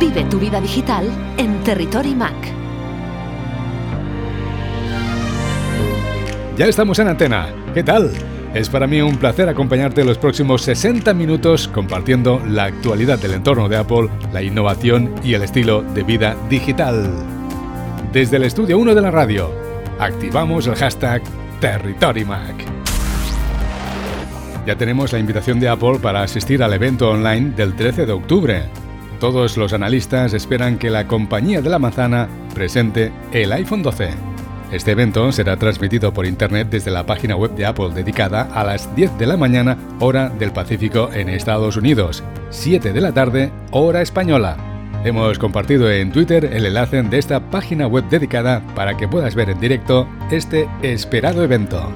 Vive tu vida digital en Territory Mac. Ya estamos en antena. ¿Qué tal? Es para mí un placer acompañarte los próximos 60 minutos compartiendo la actualidad del entorno de Apple, la innovación y el estilo de vida digital. Desde el estudio 1 de la radio, activamos el hashtag TerritoryMac. Ya tenemos la invitación de Apple para asistir al evento online del 13 de octubre. Todos los analistas esperan que la compañía de la manzana presente el iPhone 12. Este evento será transmitido por internet desde la página web de Apple dedicada a las 10 de la mañana hora del Pacífico en Estados Unidos, 7 de la tarde hora española. Hemos compartido en Twitter el enlace de esta página web dedicada para que puedas ver en directo este esperado evento.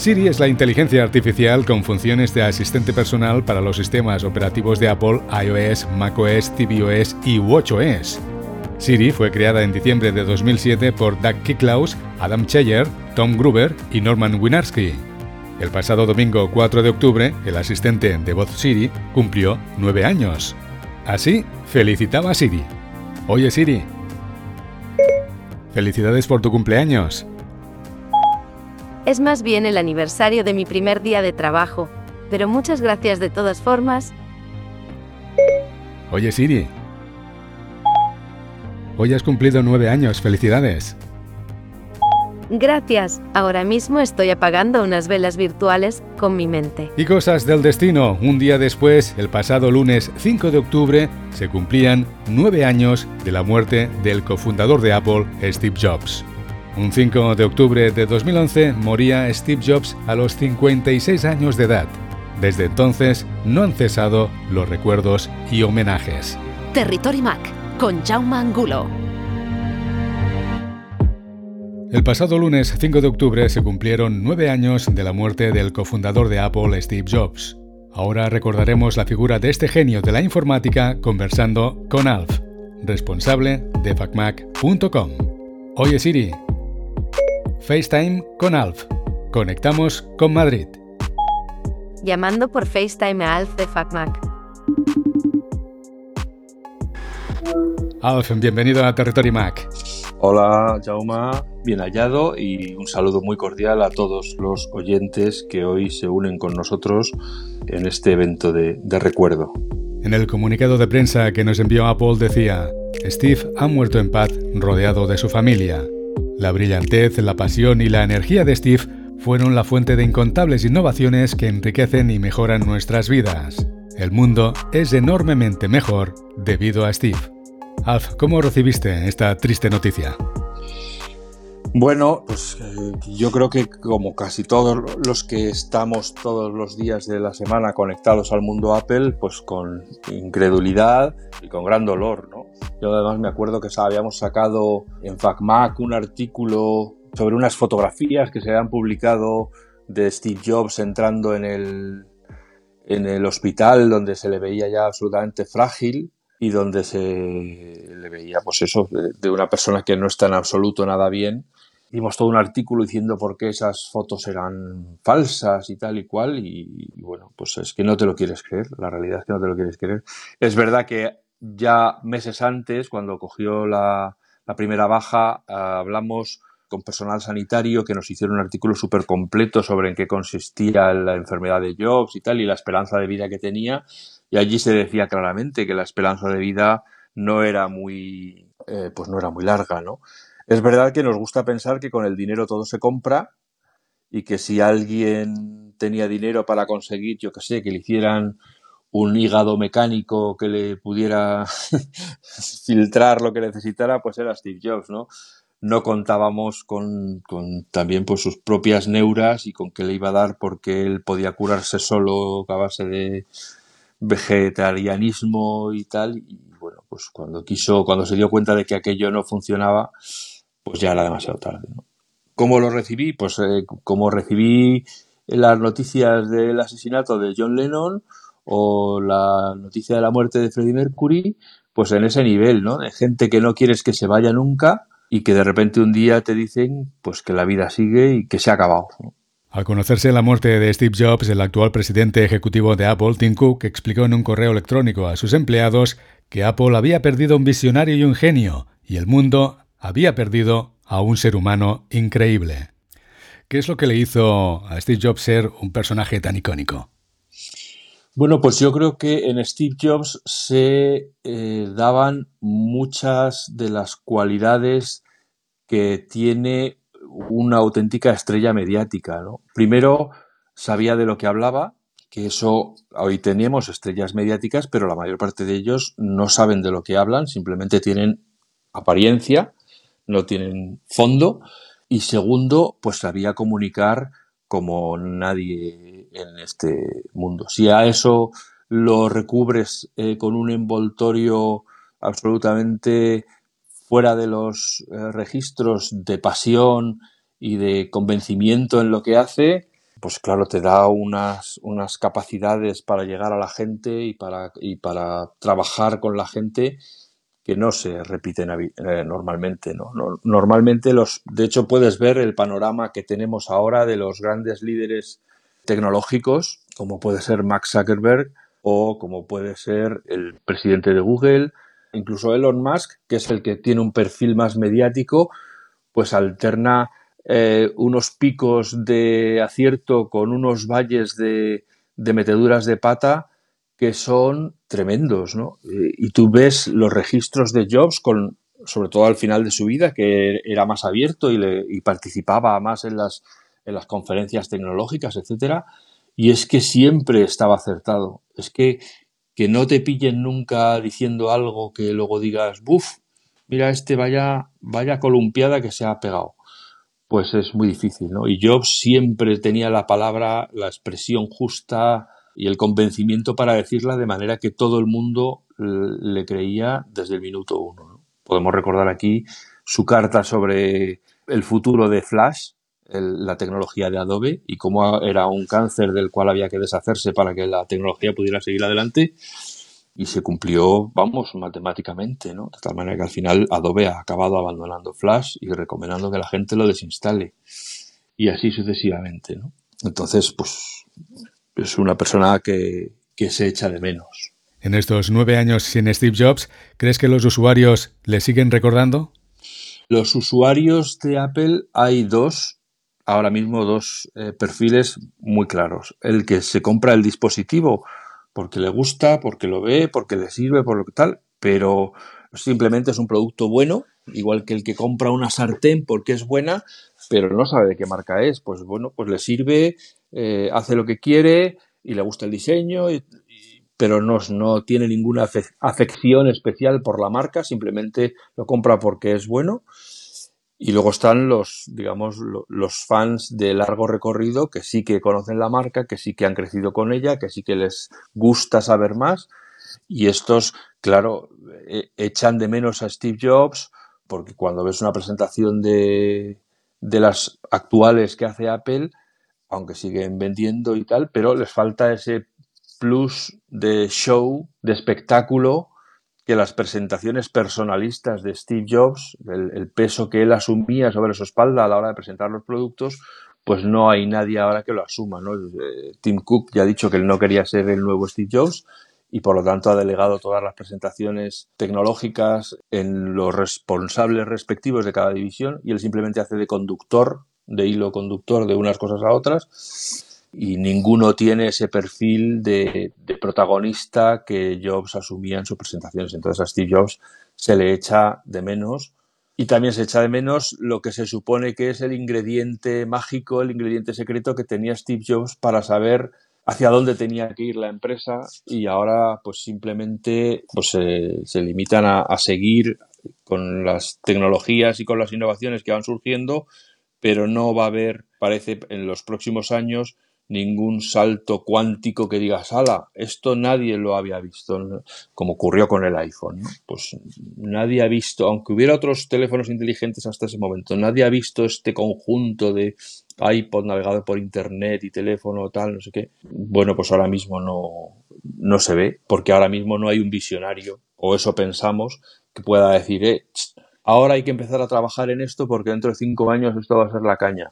Siri es la inteligencia artificial con funciones de asistente personal para los sistemas operativos de Apple iOS, macOS, tvOS y watchOS. Siri fue creada en diciembre de 2007 por Doug Kicklaus, Adam Cheyer, Tom Gruber y Norman Winarski. El pasado domingo 4 de octubre, el asistente de voz Siri cumplió nueve años. Así felicitaba a Siri. Oye Siri, felicidades por tu cumpleaños. Es más bien el aniversario de mi primer día de trabajo, pero muchas gracias de todas formas. Oye Siri. Hoy has cumplido nueve años, felicidades. Gracias, ahora mismo estoy apagando unas velas virtuales con mi mente. Y cosas del destino, un día después, el pasado lunes 5 de octubre, se cumplían nueve años de la muerte del cofundador de Apple, Steve Jobs. Un 5 de octubre de 2011 moría Steve Jobs a los 56 años de edad. Desde entonces no han cesado los recuerdos y homenajes. Territory Mac con Jaume Angulo. El pasado lunes 5 de octubre se cumplieron nueve años de la muerte del cofundador de Apple, Steve Jobs. Ahora recordaremos la figura de este genio de la informática conversando con Alf, responsable de facmac.com. Oye Siri, FaceTime con Alf. Conectamos con Madrid. Llamando por FaceTime a Alf de FacMac. Alf, bienvenido a Territory Mac. Hola, Jauma, bien hallado y un saludo muy cordial a todos los oyentes que hoy se unen con nosotros en este evento de, de recuerdo. En el comunicado de prensa que nos envió Apple decía, Steve ha muerto en paz rodeado de su familia. La brillantez, la pasión y la energía de Steve fueron la fuente de incontables innovaciones que enriquecen y mejoran nuestras vidas. El mundo es enormemente mejor debido a Steve. Alf, ¿cómo recibiste esta triste noticia? Bueno, pues eh, yo creo que como casi todos los que estamos todos los días de la semana conectados al mundo Apple, pues con incredulidad y con gran dolor, ¿no? Yo además me acuerdo que habíamos sacado en FacMac un artículo sobre unas fotografías que se habían publicado de Steve Jobs entrando en el, en el hospital donde se le veía ya absolutamente frágil y donde se le veía pues eso de, una persona que no está en absoluto nada bien Dimos todo un artículo diciendo por qué esas fotos eran falsas y tal y cual. Y, bueno, pues es que no te lo quieres creer. La realidad es que no te lo quieres creer. Es verdad que ya meses antes, cuando cogió la, la primera baja, uh, hablamos con personal sanitario que nos hicieron un artículo súper completo sobre en qué consistía la enfermedad de Jobs y tal, y la esperanza de vida que tenía. Y allí se decía claramente que la esperanza de vida no era muy, eh, pues no era muy larga, ¿no? Es verdad que nos gusta pensar que con el dinero todo se compra y que si alguien tenía dinero para conseguir, yo que sé, que le hicieran un hígado mecánico que le pudiera filtrar lo que necesitara, pues era Steve Jobs, ¿no? No contábamos con, con, también pues sus propias neuras y con qué le iba a dar porque él podía curarse solo a base de vegetarianismo y tal. Y bueno, pues cuando quiso, cuando se dio cuenta de que aquello no funcionaba, pues ya era demasiado tarde. ¿no? ¿Cómo lo recibí? Pues eh, como recibí las noticias del asesinato de John Lennon o la noticia de la muerte de Freddie Mercury, pues en ese nivel, ¿no? De gente que no quieres que se vaya nunca y que de repente un día te dicen pues que la vida sigue y que se ha acabado. Al conocerse la muerte de Steve Jobs, el actual presidente ejecutivo de Apple, Tim Cook, explicó en un correo electrónico a sus empleados que Apple había perdido un visionario y un genio, y el mundo había perdido a un ser humano increíble. ¿Qué es lo que le hizo a Steve Jobs ser un personaje tan icónico? Bueno, pues yo creo que en Steve Jobs se eh, daban muchas de las cualidades que tiene una auténtica estrella mediática. Primero, sabía de lo que hablaba, que eso hoy tenemos estrellas mediáticas, pero la mayor parte de ellos no saben de lo que hablan, simplemente tienen apariencia, no tienen fondo. Y segundo, pues sabía comunicar como nadie en este mundo. Si a eso lo recubres eh, con un envoltorio absolutamente fuera de los eh, registros de pasión y de convencimiento en lo que hace, pues claro, te da unas, unas capacidades para llegar a la gente y para, y para trabajar con la gente que no se repiten eh, normalmente. ¿no? Normalmente, los, de hecho, puedes ver el panorama que tenemos ahora de los grandes líderes tecnológicos, como puede ser Max Zuckerberg o como puede ser el presidente de Google Incluso Elon Musk, que es el que tiene un perfil más mediático, pues alterna eh, unos picos de acierto con unos valles de, meteduras de pata que son tremendos, ¿no? Y tú ves los registros de Jobs con, sobre todo al final de su vida, que era más abierto y, participaba más en las, en las conferencias tecnológicas, etcétera, y es que siempre estaba acertado. Es que que no te pillen nunca diciendo algo que luego digas, buf, mira este vaya, vaya columpiada que se ha pegado. Pues es muy difícil, ¿no? Y Jobs siempre tenía la palabra, la expresión justa y el convencimiento para decirla de manera que todo el mundo le creía desde el minuto uno. Podemos recordar aquí su carta sobre el futuro de Flash, la tecnología de Adobe y cómo era un cáncer del cual había que deshacerse para que la tecnología pudiera seguir adelante. Y se cumplió, vamos, matemáticamente, ¿no? De tal manera que al final Adobe ha acabado abandonando Flash y recomendando que la gente lo desinstale. Y así sucesivamente, ¿no? Entonces, pues, es una persona que, que se echa de menos. En estos nueve años sin Steve Jobs, ¿crees que los usuarios le siguen recordando? Los usuarios de Apple hay dos ahora mismo dos eh, perfiles muy claros. El que se compra el dispositivo porque le gusta, porque lo ve, porque le sirve, por lo que tal, pero simplemente es un producto bueno, igual que el que compra una sartén porque es buena, pero no sabe de qué marca es. Pues bueno, pues le sirve, eh, hace lo que quiere y le gusta el diseño, pero no, no tiene ninguna afección especial por la marca, simplemente lo compra porque es bueno. Y luego están los, digamos, los fans de largo recorrido que sí que conocen la marca, que sí que han crecido con ella, que sí que les gusta saber más. Y estos, claro, e, echan de menos a Steve Jobs porque cuando ves una presentación de, de las actuales que hace Apple, aunque siguen vendiendo y tal, pero les falta ese plus de show, de espectáculo que las presentaciones personalistas de Steve Jobs, el, peso que él asumía sobre su espalda a la hora de presentar los productos, pues no hay nadie ahora que lo asuma. ¿no? Eh, Tim Cook ya ha dicho que él no quería ser el nuevo Steve Jobs y por lo tanto ha delegado todas las presentaciones tecnológicas en los responsables respectivos de cada división y él simplemente hace de conductor, de hilo conductor de unas cosas a otras y ninguno tiene ese perfil de, protagonista que Jobs asumía en sus presentaciones. Entonces a Steve Jobs se le echa de menos y también se echa de menos lo que se supone que es el ingrediente mágico, el ingrediente secreto que tenía Steve Jobs para saber hacia dónde tenía que ir la empresa y ahora pues simplemente pues se, limitan a, a seguir con las tecnologías y con las innovaciones que van surgiendo, pero no va a haber, parece, en los próximos años ningún salto cuántico que digas, ala, esto nadie lo había visto, como ocurrió con el iPhone. Pues nadie ha visto, aunque hubiera otros teléfonos inteligentes hasta ese momento, nadie ha visto este conjunto de iPod navegado por Internet y teléfono, tal, no sé qué. Bueno, pues ahora mismo no, no se ve, porque ahora mismo no hay un visionario, o eso pensamos, que pueda decir, eh, ahora hay que empezar a trabajar en esto porque dentro de cinco años esto va a ser la caña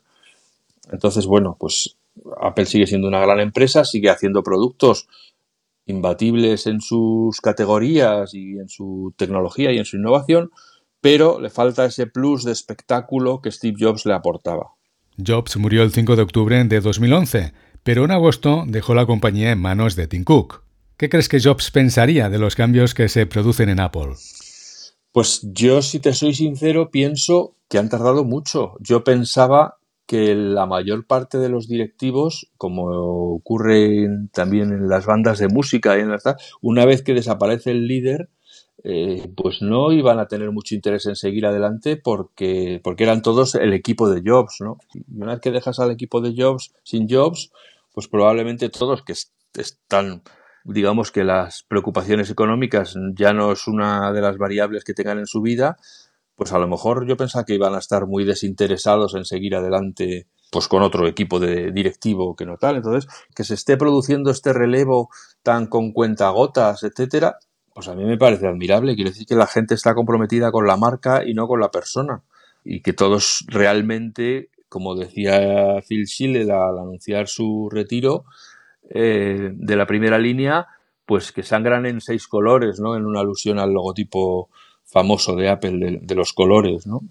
Entonces, bueno, pues Apple sigue siendo una gran empresa, sigue haciendo productos imbatibles en sus categorías y en su tecnología y en su innovación, pero le falta ese plus de espectáculo que Steve Jobs le aportaba. Jobs murió el 5 de octubre de 2011, pero en agosto dejó la compañía en manos de Tim Cook. ¿Qué crees que Jobs pensaría de los cambios que se producen en Apple? Pues yo, si te soy sincero, pienso que han tardado mucho. Yo pensaba que la mayor parte de los directivos, como ocurre también en las bandas de música y en una vez que desaparece el líder, eh, pues no iban a tener mucho interés en seguir adelante porque, porque eran todos el equipo de Jobs, ¿no? Y una vez que dejas al equipo de Jobs sin Jobs, pues probablemente todos que están, digamos que las preocupaciones económicas ya no es una de las variables que tengan en su vida, pues a lo mejor yo pensaba que iban a estar muy desinteresados en seguir adelante pues con otro equipo de directivo que no tal. Entonces, que se esté produciendo este relevo tan con cuentagotas, etcétera, pues a mí me parece admirable. Quiere decir que la gente está comprometida con la marca y no con la persona. Y que todos realmente, como decía Phil Schiller al anunciar su retiro eh, de la primera línea, pues que sangran en seis colores, ¿no? En una alusión al logotipo famoso de Apple de, los colores, ¿no?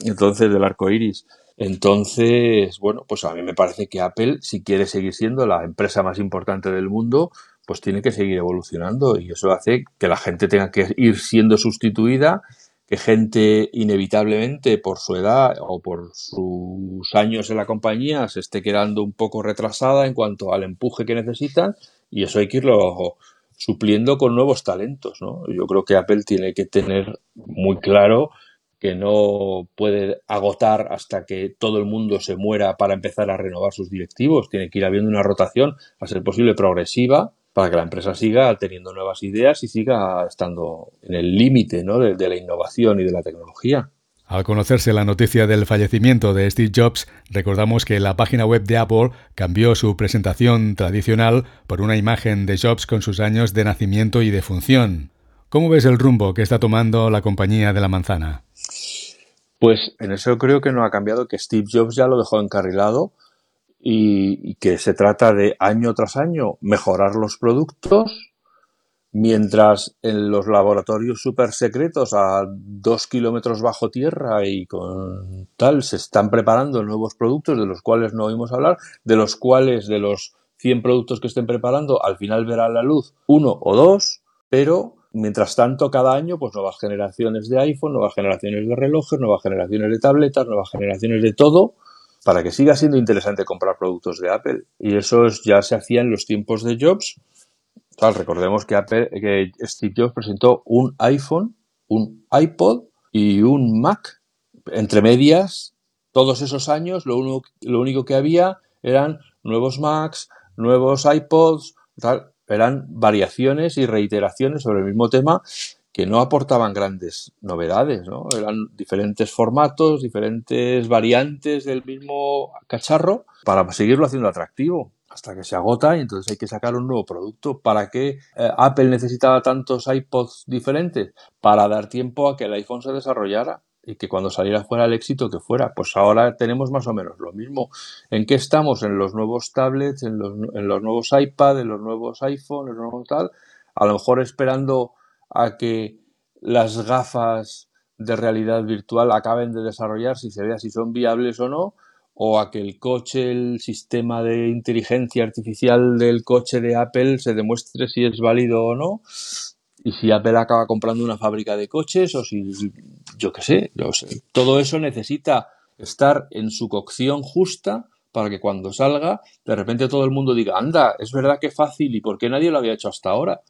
Entonces, del arco iris. Entonces, bueno, pues a mí me parece que Apple, si quiere seguir siendo la empresa más importante del mundo, pues tiene que seguir evolucionando y eso hace que la gente tenga que ir siendo sustituida, que gente inevitablemente por su edad o por sus años en la compañía se esté quedando un poco retrasada en cuanto al empuje que necesitan y eso hay que irlo supliendo con nuevos talentos. ¿no? Yo creo que Apple tiene que tener muy claro que no puede agotar hasta que todo el mundo se muera para empezar a renovar sus directivos. Tiene que ir habiendo una rotación, a ser posible progresiva, para que la empresa siga teniendo nuevas ideas y siga estando en el límite ¿no? de la innovación y de la tecnología. Al conocerse la noticia del fallecimiento de Steve Jobs, recordamos que la página web de Apple cambió su presentación tradicional por una imagen de Jobs con sus años de nacimiento y de función. ¿Cómo ves el rumbo que está tomando la compañía de la manzana? Pues en eso creo que no ha cambiado, que Steve Jobs ya lo dejó encarrilado y, que se trata de año tras año mejorar los productos, Mientras en los laboratorios super secretos a dos kilómetros bajo tierra y con tal se están preparando nuevos productos de los cuales no oímos hablar, de los cuales de los 100 productos que estén preparando al final verán la luz uno o dos, pero mientras tanto cada año pues nuevas generaciones de iPhone, nuevas generaciones de relojes, nuevas generaciones de tabletas, nuevas generaciones de todo para que siga siendo interesante comprar productos de Apple. Y eso ya se hacía en los tiempos de Jobs recordemos que, Steve Jobs presentó un iPhone, un iPod y un Mac. Entre medias, todos esos años, lo, lo único que había eran nuevos Macs, nuevos iPods, eran variaciones y reiteraciones sobre el mismo tema que no aportaban grandes novedades, ¿no? Eran diferentes formatos, diferentes variantes del mismo cacharro para seguirlo haciendo atractivo hasta que se agota y entonces hay que sacar un nuevo producto. ¿Para qué eh, Apple necesitaba tantos iPods diferentes? Para dar tiempo a que el iPhone se desarrollara y que cuando saliera fuera el éxito que fuera. Pues ahora tenemos más o menos lo mismo. ¿En qué estamos? En los nuevos tablets, en los, nuevos iPad, en los nuevos iPhones, en los nuevos tal. A lo mejor esperando a que las gafas de realidad virtual acaben de desarrollarse y se vea si son viables o no, o a que el coche, el sistema de inteligencia artificial del coche de Apple se demuestre si es válido o no, y si Apple acaba comprando una fábrica de coches, o si, yo qué sé, yo sé. Todo eso necesita estar en su cocción justa para que cuando salga, de repente todo el mundo diga, anda, es verdad que fácil y por qué nadie lo había hecho hasta ahora.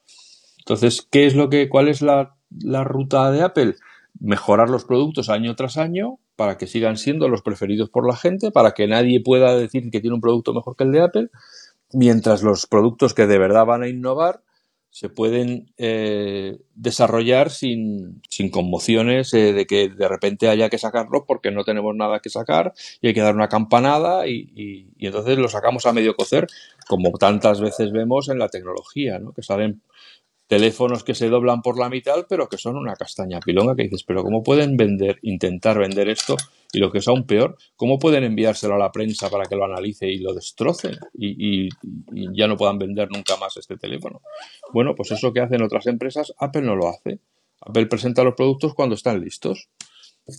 Entonces, ¿qué es lo que, cuál es la, la ruta de Apple? Mejorar los productos año tras año, para que sigan siendo los preferidos por la gente, para que nadie pueda decir que tiene un producto mejor que el de Apple, mientras los productos que de verdad van a innovar se pueden eh, desarrollar sin, conmociones eh, de que de repente haya que sacarlos porque no tenemos nada que sacar y hay que dar una campanada y, entonces lo sacamos a medio cocer, como tantas veces vemos en la tecnología, ¿no? que salen teléfonos que se doblan por la mitad, pero que son una castaña pilonga que dices, pero ¿cómo pueden vender, intentar vender esto? Y lo que es aún peor, ¿cómo pueden enviárselo a la prensa para que lo analice y lo destroce y, y ya no puedan vender nunca más este teléfono? Bueno, pues eso que hacen otras empresas, Apple no lo hace. Apple presenta los productos cuando están listos.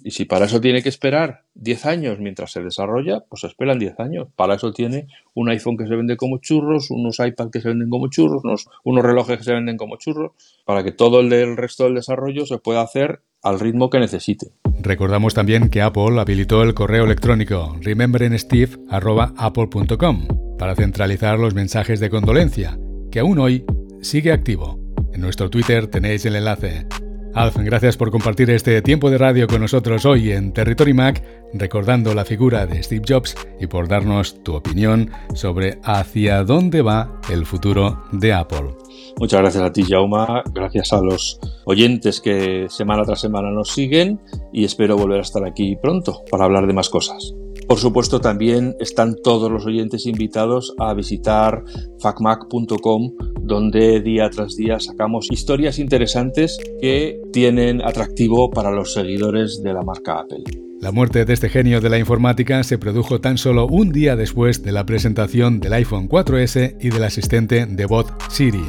Y si para eso tiene que esperar 10 años mientras se desarrolla, pues esperan 10 años. Para eso tiene un iPhone que se vende como churros, unos iPad que se venden como churros, unos, unos relojes que se venden como churros, para que todo el, del resto del desarrollo se pueda hacer al ritmo que necesite. Recordamos también que Apple habilitó el correo electrónico rememberinsteve.apple.com para centralizar los mensajes de condolencia, que aún hoy sigue activo. En nuestro Twitter tenéis el enlace. Alf, gracias por compartir este tiempo de radio con nosotros hoy en Territory Mac, recordando la figura de Steve Jobs y por darnos tu opinión sobre hacia dónde va el futuro de Apple. Muchas gracias a ti, Jauma. Gracias a los oyentes que semana tras semana nos siguen y espero volver a estar aquí pronto para hablar de más cosas. Por supuesto, también están todos los oyentes invitados a visitar facmac.com, donde día tras día sacamos historias interesantes que tienen atractivo para los seguidores de la marca Apple. La muerte de este genio de la informática se produjo tan solo un día después de la presentación del iPhone 4S y del asistente de voz Siri,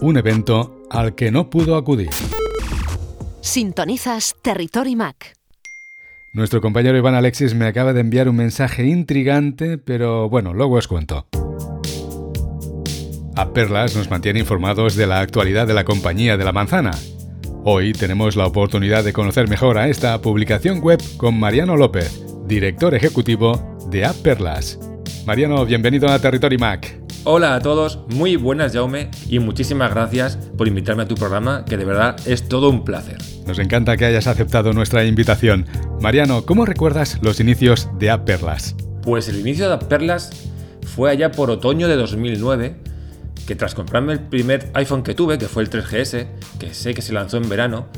un evento al que no pudo acudir. Sintonizas Territory Mac. Nuestro compañero Iván Alexis me acaba de enviar un mensaje intrigante, pero bueno, luego os cuento. A Perlas nos mantiene informados de la actualidad de la compañía de la manzana. Hoy tenemos la oportunidad de conocer mejor a esta publicación web con Mariano López, director ejecutivo de App Perlas. Mariano, bienvenido a Territory Mac. Hola a todos, muy buenas Jaume y muchísimas gracias por invitarme a tu programa, que de verdad es todo un placer. Nos encanta que hayas aceptado nuestra invitación. Mariano, ¿cómo recuerdas los inicios de App Perlas? Pues el inicio de App Perlas fue allá por otoño de 2009, que tras comprarme el primer iPhone que tuve, que fue el 3GS, que sé que se lanzó en verano,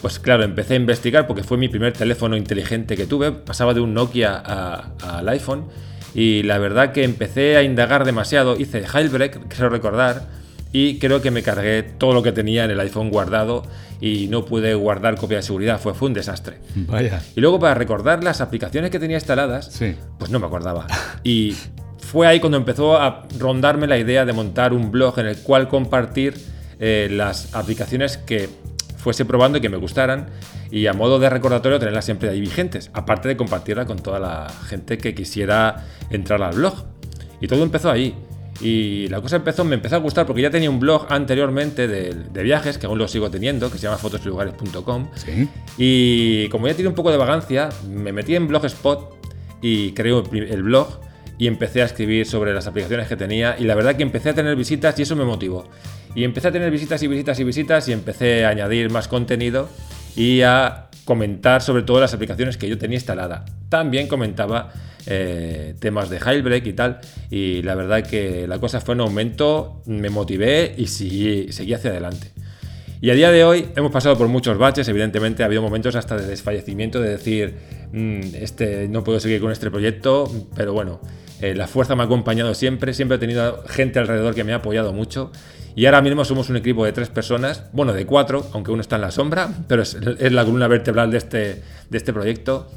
pues claro, empecé a investigar porque fue mi primer teléfono inteligente que tuve, pasaba de un Nokia al iPhone y la verdad que empecé a indagar demasiado, hice jailbreak, quiero recordar, y creo que me cargué todo lo que tenía en el iPhone guardado y no pude guardar copia de seguridad, fue, fue un desastre. Vaya. Y luego para recordar las aplicaciones que tenía instaladas, pues no me acordaba. Y fue ahí cuando empezó a rondarme la idea de montar un blog en el cual compartir eh, las aplicaciones que fuese probando y que me gustaran y a modo de recordatorio tenerlas siempre ahí vigentes, aparte de compartirla con toda la gente que quisiera entrar al blog. Y todo empezó ahí. Y la cosa empezó, me empezó a gustar porque ya tenía un blog anteriormente de, viajes, que aún lo sigo teniendo, que se llama fotoslugares.com. Y como ya tenía un poco de vagancia, me metí en Blogspot y creé el blog y empecé a escribir sobre las aplicaciones que tenía. Y la verdad que empecé a tener visitas y eso me motivó. Y empecé a tener visitas y visitas y visitas y empecé a añadir más contenido y a comentar sobre todo las aplicaciones que yo tenía instalada. También comentaba eh, temas de Jailbreak y tal, y la verdad que la cosa fue en aumento, me motivé y seguí, hacia adelante. Y a día de hoy hemos pasado por muchos baches, evidentemente ha habido momentos hasta de desfallecimiento, de decir, mm, este, no puedo seguir con este proyecto, pero bueno, eh, la fuerza me ha acompañado siempre, siempre he tenido gente alrededor que me ha apoyado mucho y ahora mismo somos un equipo de tres personas, bueno, de cuatro, aunque uno está en la sombra, pero es, la columna vertebral de este, de este proyecto.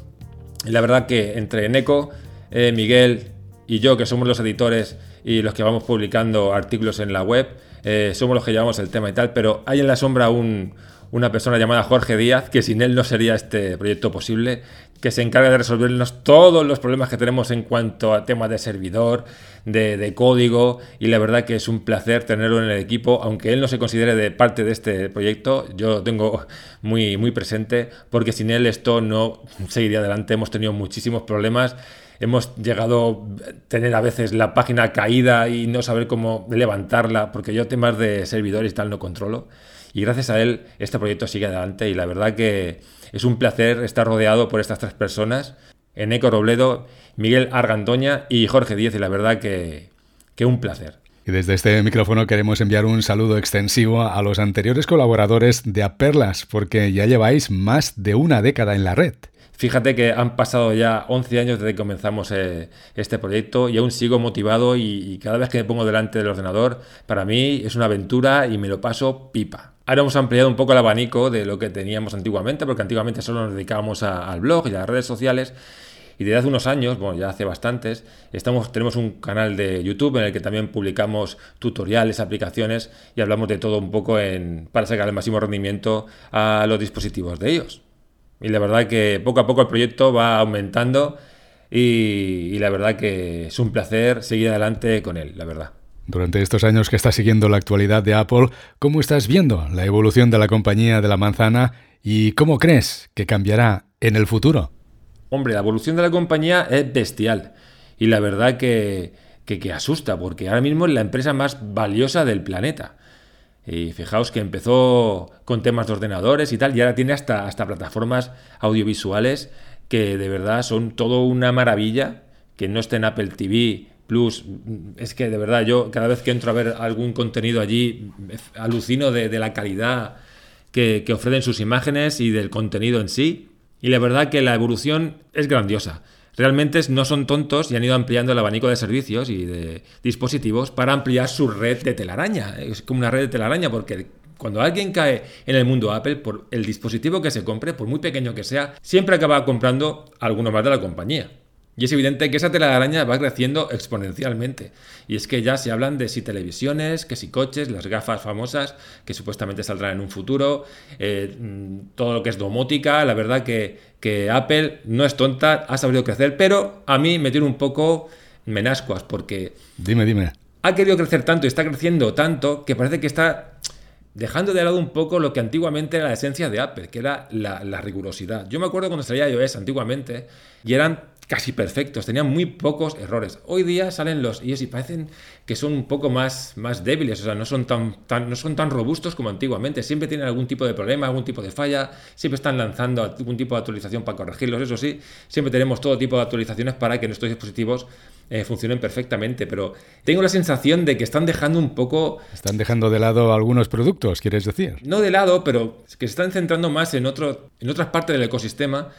Y la verdad que entre Neco, eh, Miguel y yo, que somos los editores y los que vamos publicando artículos en la web, eh, somos los que llevamos el tema y tal, pero hay en la sombra un, una persona llamada Jorge Díaz, que sin él no sería este proyecto posible, que se encarga de resolvernos todos los problemas que tenemos en cuanto a temas de servidor, de, código, y la verdad que es un placer tenerlo en el equipo, aunque él no se considere de parte de este proyecto, yo lo tengo muy, muy presente, porque sin él esto no seguiría adelante, hemos tenido muchísimos problemas hemos llegado a tener a veces la página caída y no saber cómo levantarla, porque yo temas de servidores y tal no controlo. Y gracias a él este proyecto sigue adelante y la verdad que es un placer estar rodeado por estas tres personas, Eneco Robledo, Miguel Argandoña y Jorge Díez y la verdad que, que un placer. Y desde este micrófono queremos enviar un saludo extensivo a los anteriores colaboradores de Aperlas, porque ya lleváis más de una década en la red. Fíjate que han pasado ya 11 años desde que comenzamos eh, este proyecto y aún sigo motivado y, cada vez que me pongo delante del ordenador, para mí es una aventura y me lo paso pipa. Ahora hemos ampliado un poco el abanico de lo que teníamos antiguamente, porque antiguamente solo nos dedicábamos al blog y a las redes sociales. Y desde hace unos años, bueno, ya hace bastantes, estamos, tenemos un canal de YouTube en el que también publicamos tutoriales, aplicaciones y hablamos de todo un poco para sacar el máximo rendimiento a los dispositivos de ellos. Y la verdad que poco a poco el proyecto va aumentando y, la verdad que es un placer seguir adelante con él, la verdad. Durante estos años que estás siguiendo la actualidad de Apple, ¿cómo estás viendo la evolución de la compañía de la manzana y cómo crees que cambiará en el futuro? Hombre, la evolución de la compañía es bestial y la verdad que, que asusta porque ahora mismo es la empresa más valiosa del planeta. Y fijaos que empezó con temas de ordenadores y tal, y ahora tiene hasta, hasta plataformas audiovisuales que de verdad son todo una maravilla, que no esté en Apple TV Plus. Es que de verdad yo cada vez que entro a ver algún contenido allí, alucino de, la calidad que, que ofrecen sus imágenes y del contenido en sí. Y la verdad que la evolución es grandiosa realmente no son tontos y han ido ampliando el abanico de servicios y de dispositivos para ampliar su red de telaraña. Es como una red de telaraña porque cuando alguien cae en el mundo Apple, por el dispositivo que se compre, por muy pequeño que sea, siempre acaba comprando alguno más de la compañía. Y es evidente que esa telaraña va creciendo exponencialmente. Y es que ya se hablan de si televisiones, que si coches, las gafas famosas que supuestamente saldrán en un futuro, eh, mm, todo lo que es domótica. La verdad que, que Apple no es tonta, ha sabido crecer, pero a mí me tiene un poco menascuas porque... Dime, dime. Ha querido crecer tanto y está creciendo tanto que parece que está dejando de lado un poco lo que antiguamente era la esencia de Apple, que era la, la rigurosidad. Yo me acuerdo cuando salía iOS antiguamente y eran casi perfectos, tenían muy pocos errores. Hoy día salen los iOS y parecen que son un poco más, más débiles, o sea, no son tan, tan, no son tan robustos como antiguamente. Siempre tienen algún tipo de problema, algún tipo de falla, siempre están lanzando algún tipo de actualización para corregirlos. Eso sí, siempre tenemos todo tipo de actualizaciones para que nuestros dispositivos eh, funcionen perfectamente, pero tengo la sensación de que están dejando un poco... Están dejando de lado algunos productos, quieres decir. No de lado, pero que se están centrando más en, otro, en otras partes del ecosistema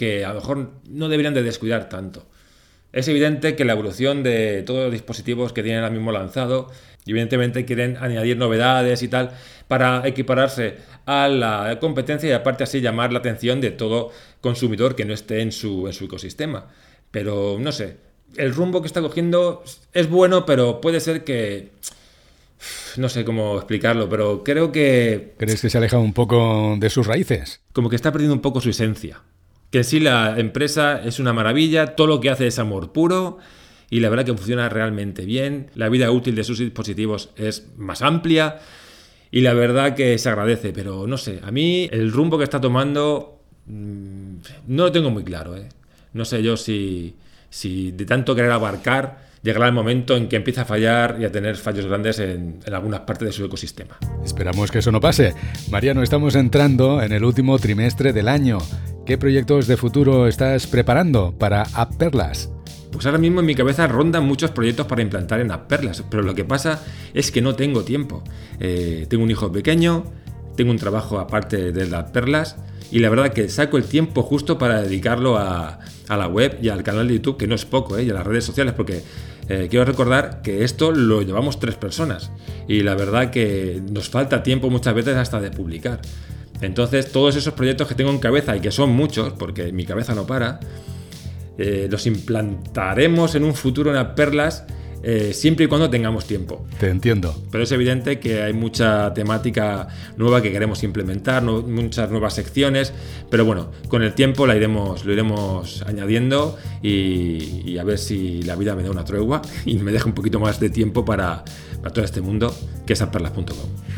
que a lo mejor no deberían de descuidar tanto. Es evidente que la evolución de todos los dispositivos que tienen ahora mismo lanzado, evidentemente quieren añadir novedades y tal para equipararse a la competencia y aparte así llamar la atención de todo consumidor que no esté en su, en su ecosistema. Pero no sé, el rumbo que está cogiendo es bueno, pero puede ser que... No sé cómo explicarlo, pero creo que... ¿Crees que se aleja un poco de sus raíces? Como que está perdiendo un poco su esencia que sí la empresa es una maravilla, todo lo que hace es amor puro y la verdad que funciona realmente bien, la vida útil de sus dispositivos es más amplia y la verdad que se agradece, pero no sé, a mí el rumbo que está tomando mm, no lo tengo muy claro, ¿eh? no sé yo si, si de tanto querer abarcar llegará el momento en que empieza a fallar y a tener fallos grandes en, algunas partes de su ecosistema. Esperamos que eso no pase. Mariano, estamos entrando en el último trimestre del año. ¿Qué proyectos de futuro estás preparando para AppPerlas? Pues ahora mismo en mi cabeza rondan muchos proyectos para implantar en AppPerlas, pero lo que pasa es que no tengo tiempo. Eh, tengo un hijo pequeño, tengo un trabajo aparte de las perlas y la verdad que saco el tiempo justo para dedicarlo a, la web y al canal de YouTube, que no es poco, ¿eh? y a las redes sociales, porque eh, quiero recordar que esto lo llevamos tres personas y la verdad que nos falta tiempo muchas veces hasta de publicar. Entonces todos esos proyectos que tengo en cabeza y que son muchos, porque mi cabeza no para, eh, los implantaremos en un futuro en las perlas eh, siempre y cuando tengamos tiempo. Te entiendo. Pero es evidente que hay mucha temática nueva que queremos implementar, muchas nuevas secciones, pero bueno, con el tiempo la iremos, lo iremos añadiendo y, a ver si la vida me da una tregua y me deja un poquito más de tiempo para, todo este mundo que es apperlas.com.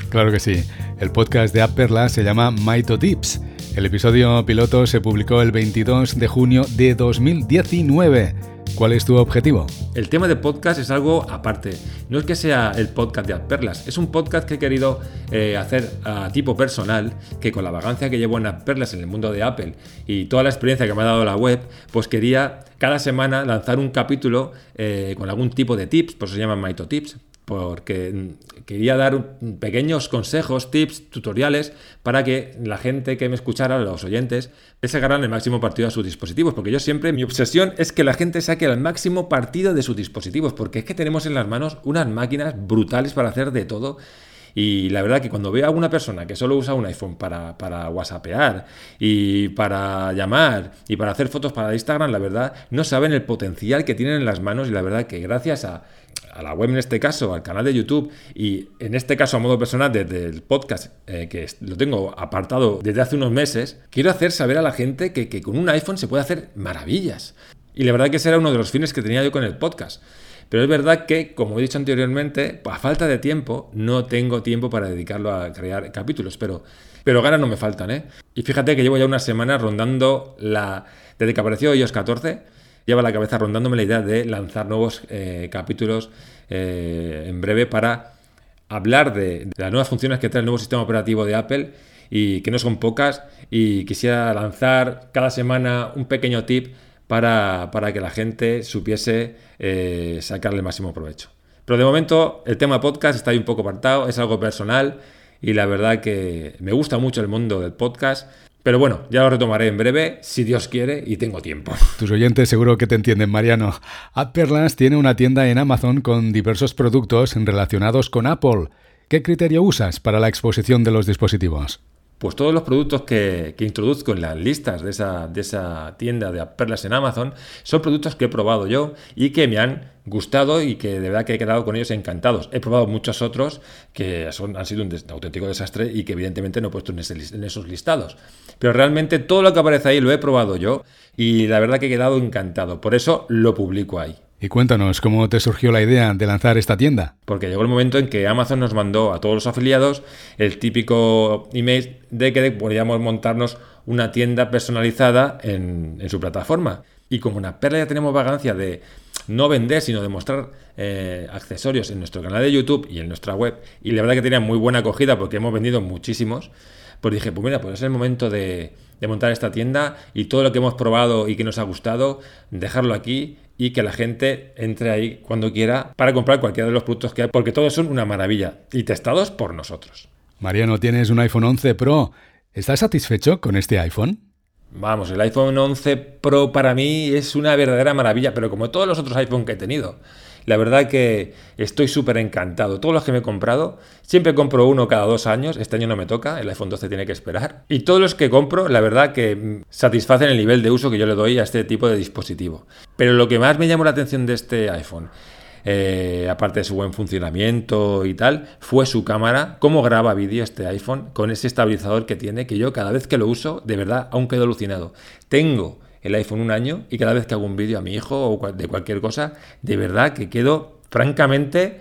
Claro que sí. El podcast de Apperlas se llama Maito Tips. El episodio piloto se publicó el 22 de junio de 2019. ¿Cuál es tu objetivo? El tema de podcast es algo aparte. No es que sea el podcast de Perlas, es un podcast que he querido eh, hacer a tipo personal, que con la vagancia que llevo en Perlas en el mundo de Apple y toda la experiencia que me ha dado la web, pues quería cada semana lanzar un capítulo eh, con algún tipo de tips, por eso se llaman Maito Tips, porque quería dar pequeños consejos, tips, tutoriales para que la gente que me escuchara, los oyentes, sacaran el máximo partido a sus dispositivos. Porque yo siempre, mi obsesión es que la gente saque el máximo partido de sus dispositivos, porque es que tenemos en las manos unas máquinas brutales para hacer de todo y la verdad que cuando veo a una persona que solo usa un iPhone para, para WhatsAppear y para llamar y para hacer fotos para Instagram, la verdad no saben el potencial que tienen en las manos y la verdad que gracias a, la web en este caso, al canal de YouTube y en este caso a modo personal desde el podcast eh, que lo tengo apartado desde hace unos meses, quiero hacer saber a la gente que, que con un iPhone se puede hacer maravillas. Y la verdad que ese era uno de los fines que tenía yo con el podcast. Pero es verdad que, como he dicho anteriormente, a falta de tiempo, no tengo tiempo para dedicarlo a crear capítulos, pero, pero ganas no me faltan, ¿eh? Y fíjate que llevo ya una semana rondando la... Desde que apareció iOS 14, lleva la cabeza rondándome la idea de lanzar nuevos eh, capítulos eh, en breve para hablar de, las nuevas funciones que trae el nuevo sistema operativo de Apple y que no son pocas y quisiera lanzar cada semana un pequeño tip para, que la gente supiese eh, sacarle el máximo provecho. Pero de momento el tema podcast está ahí un poco apartado, es algo personal y la verdad que me gusta mucho el mundo del podcast. Pero bueno, ya lo retomaré en breve, si Dios quiere y tengo tiempo. Tus oyentes seguro que te entienden, Mariano. AdPerlas tiene una tienda en Amazon con diversos productos relacionados con Apple. ¿Qué criterio usas para la exposición de los dispositivos? Pues todos los productos que, introduzco en las listas de esa, de esa tienda de perlas en Amazon son productos que he probado yo y que me han gustado y que de verdad que he quedado con ellos encantados. He probado muchos otros que son, han sido un, auténtico desastre y que evidentemente no he puesto en, en, esos listados. Pero realmente todo lo que aparece ahí lo he probado yo y la verdad que he quedado encantado. Por eso lo publico ahí. Y cuéntanos, ¿cómo te surgió la idea de lanzar esta tienda? Porque llegó el momento en que Amazon nos mandó a todos los afiliados el típico email de que podríamos montarnos una tienda personalizada en, su plataforma. Y como una perla ya tenemos vagancia de no vender, sino de mostrar eh, accesorios en nuestro canal de YouTube y en nuestra web, y la verdad que tenía muy buena acogida porque hemos vendido muchísimos, pues dije, pues mira, pues es el momento de montar esta tienda y todo lo que hemos probado y que nos ha gustado, dejarlo aquí y que la gente entre ahí cuando quiera para comprar cualquiera de los productos que hay, porque todos son una maravilla y testados por nosotros. Mariano, tienes un iPhone 11 Pro. ¿Estás satisfecho con este iPhone? Vamos, el iPhone 11 Pro para mí es una verdadera maravilla, pero como todos los otros iPhone que he tenido. La verdad que estoy súper encantado. Todos los que me he comprado, siempre compro uno cada dos años. Este año no me toca, el iPhone 12 tiene que esperar. Y todos los que compro, la verdad que satisfacen el nivel de uso que yo le doy a este tipo de dispositivo. Pero lo que más me llamó la atención de este iPhone eh, aparte de su buen funcionamiento y tal, fue su cámara, cómo graba vídeo este iPhone con ese estabilizador que tiene, que yo cada vez que lo uso, de verdad, aún quedo alucinado. Tengo el iPhone un año y cada vez que hago un vídeo a mi hijo o de cualquier cosa, de verdad que quedo francamente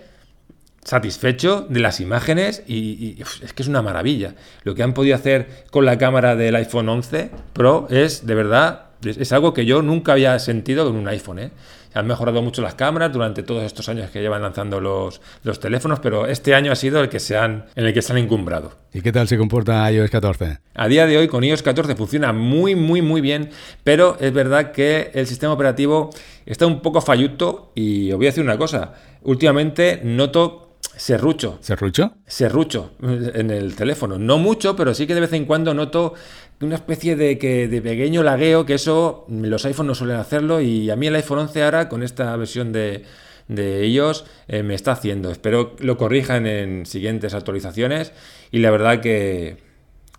satisfecho de las imágenes y, es que es una maravilla. Lo que han podido hacer con la cámara del iPhone 11 Pro es de verdad, es, algo que yo nunca había sentido con un iPhone. ¿eh? Han mejorado mucho las cámaras durante todos estos años que llevan lanzando los, los teléfonos, pero este año ha sido el que se han, en el que se han encumbrado. ¿Y qué tal se comporta iOS 14? A día de hoy con iOS 14 funciona muy, muy, muy bien, pero es verdad que el sistema operativo está un poco falluto y os voy a decir una cosa. Últimamente noto serrucho. ¿Serrucho? Serrucho en el teléfono. No mucho, pero sí que de vez en cuando noto una especie de, que, de pequeño lagueo, que eso los iPhones no suelen hacerlo y a mí el iPhone 11 ahora con esta versión de, de ellos eh, me está haciendo. Espero lo corrijan en siguientes actualizaciones y la verdad que,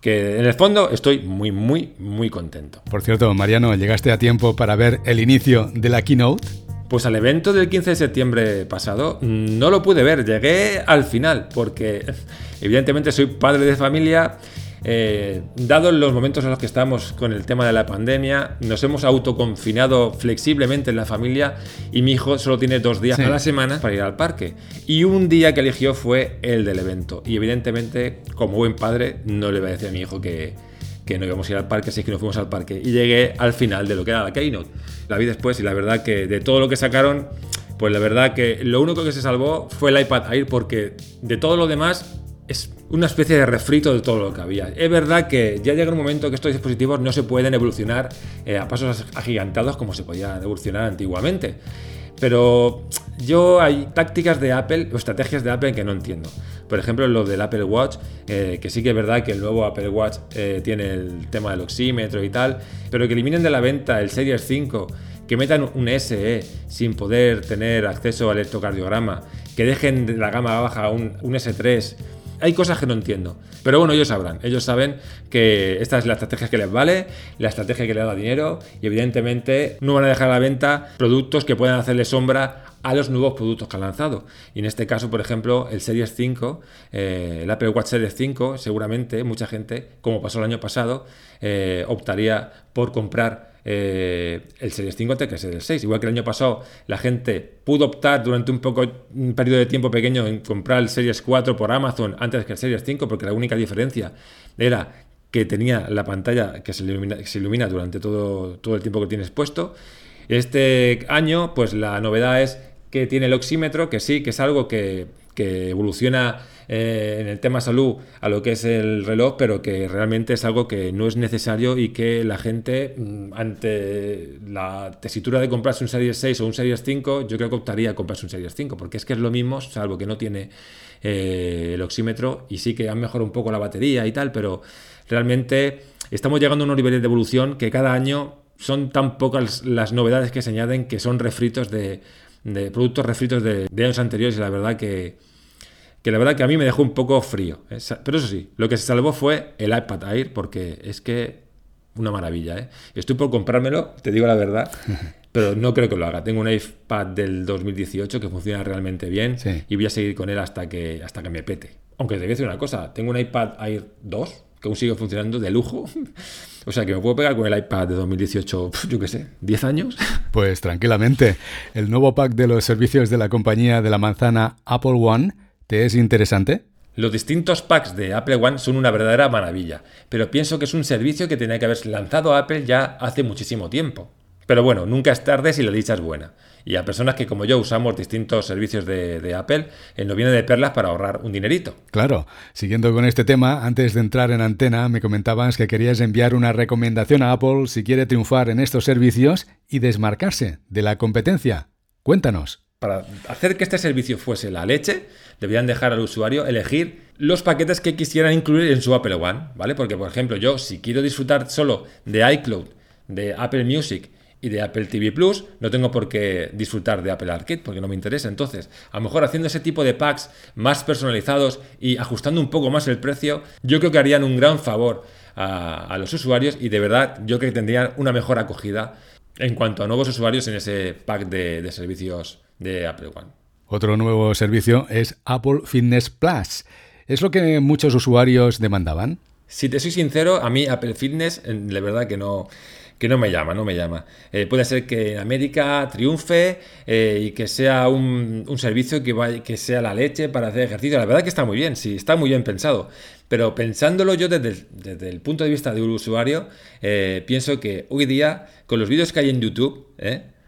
que en el fondo estoy muy, muy, muy contento. Por cierto, Mariano, ¿llegaste a tiempo para ver el inicio de la keynote? Pues al evento del 15 de septiembre pasado no lo pude ver, llegué al final porque evidentemente soy padre de familia eh, dado los momentos en los que estamos con el tema de la pandemia, nos hemos autoconfinado flexiblemente en la familia y mi hijo solo tiene dos días a la semana para ir al parque. Y un día que eligió fue el del evento. Y evidentemente, como buen padre, no le voy a decir a mi hijo que, que no íbamos a ir al parque, así que nos fuimos al parque. Y llegué al final de lo que era la Keynote. La vi después y la verdad que de todo lo que sacaron, pues la verdad que lo único que se salvó fue el iPad Air porque de todo lo demás es una especie de refrito de todo lo que había. Es verdad que ya llega un momento que estos dispositivos no se pueden evolucionar eh, a pasos agigantados como se podía evolucionar antiguamente. Pero yo hay tácticas de Apple o estrategias de Apple que no entiendo. Por ejemplo, lo del Apple Watch, eh, que sí que es verdad que el nuevo Apple Watch eh, tiene el tema del oxímetro y tal, pero que eliminen de la venta el Series 5, que metan un SE sin poder tener acceso al electrocardiograma, que dejen de la gama baja un, un S3 hay cosas que no entiendo. Pero bueno, ellos sabrán. Ellos saben que esta es la estrategia que les vale, la estrategia que les da dinero y evidentemente no van a dejar a la venta productos que puedan hacerle sombra a los nuevos productos que han lanzado. Y en este caso, por ejemplo, el Series 5, eh, el Apple Watch Series 5, seguramente mucha gente, como pasó el año pasado, eh, optaría por comprar el Series 5 antes que el Series 6. Igual que el año pasado la gente pudo optar durante un poco un periodo de tiempo pequeño en comprar el Series 4 por Amazon antes que el Series 5, porque la única diferencia era que tenía la pantalla que se ilumina, durante todo, todo el tiempo que tienes puesto. Este año, pues la novedad es que tiene el oxímetro, que sí, que es algo que, que evoluciona eh, en el tema salud a lo que es el reloj, pero que realmente es algo que no es necesario y que la gente, mm, ante la tesitura de comprarse un Series 6 o un Series 5, yo creo que optaría a comprarse un Series 5, porque es que es lo mismo, salvo que no tiene eh, el oxímetro y sí que han mejorado un poco la batería y tal, pero realmente estamos llegando a unos niveles de evolución que cada año son tan pocas las novedades que se añaden que son refritos de, productos refritos de años anteriores y la verdad que que la verdad que a mí me dejó un poco frío. ¿eh? Pero eso sí, lo que se salvó fue el iPad Air, porque es que una maravilla. ¿eh? Estoy por comprármelo, te digo la verdad, pero no creo que lo haga. Tengo un iPad del 2018 que funciona realmente bien y voy a seguir con él hasta que, hasta que me pete. Aunque te voy a decir una cosa, tengo un iPad Air 2 que aún sigue funcionando de lujo. O sea, que me puedo pegar con el iPad de 2018, yo qué sé, 10 años. Pues tranquilamente. El nuevo pack de los servicios de la compañía de la manzana Apple One ¿Te es interesante? Los distintos packs de Apple One son una verdadera maravilla, pero pienso que es un servicio que tenía que haberse lanzado a Apple ya hace muchísimo tiempo. Pero bueno, nunca es tarde si la dicha es buena. Y a personas que como yo usamos distintos servicios de, Apple, eh, no viene de perlas para ahorrar un dinerito. Claro, siguiendo con este tema, antes de entrar en antena me comentabas que querías enviar una recomendación a Apple si quiere triunfar en estos servicios y desmarcarse de la competencia. Cuéntanos para hacer que este servicio fuese la leche, debían dejar al usuario elegir los paquetes que quisieran incluir en su Apple One, ¿vale? Porque, por ejemplo, yo si quiero disfrutar solo de iCloud, de Apple Music y de Apple TV Plus, no tengo por qué disfrutar de Apple Arcade porque no me interesa. Entonces, a lo mejor haciendo ese tipo de packs más personalizados y ajustando un poco más el precio, yo creo que harían un gran favor a, los usuarios y de verdad yo creo que tendrían una mejor acogida en cuanto a nuevos usuarios en ese pack de servicios de Apple One. Otro nuevo servicio es Apple Fitness Plus. ¿Es lo que muchos usuarios demandaban? Si te soy sincero, a mí Apple Fitness, de verdad que no, que no me llama, no me llama. Eh, puede ser que en América triunfe eh, y que sea un, servicio que, que sea la leche para hacer ejercicio. La verdad que está muy bien, sí, está muy bien pensado. Pero pensándolo yo desde el, punto de vista de un usuario, eh, pienso que hoy día, con los vídeos que hay en YouTube,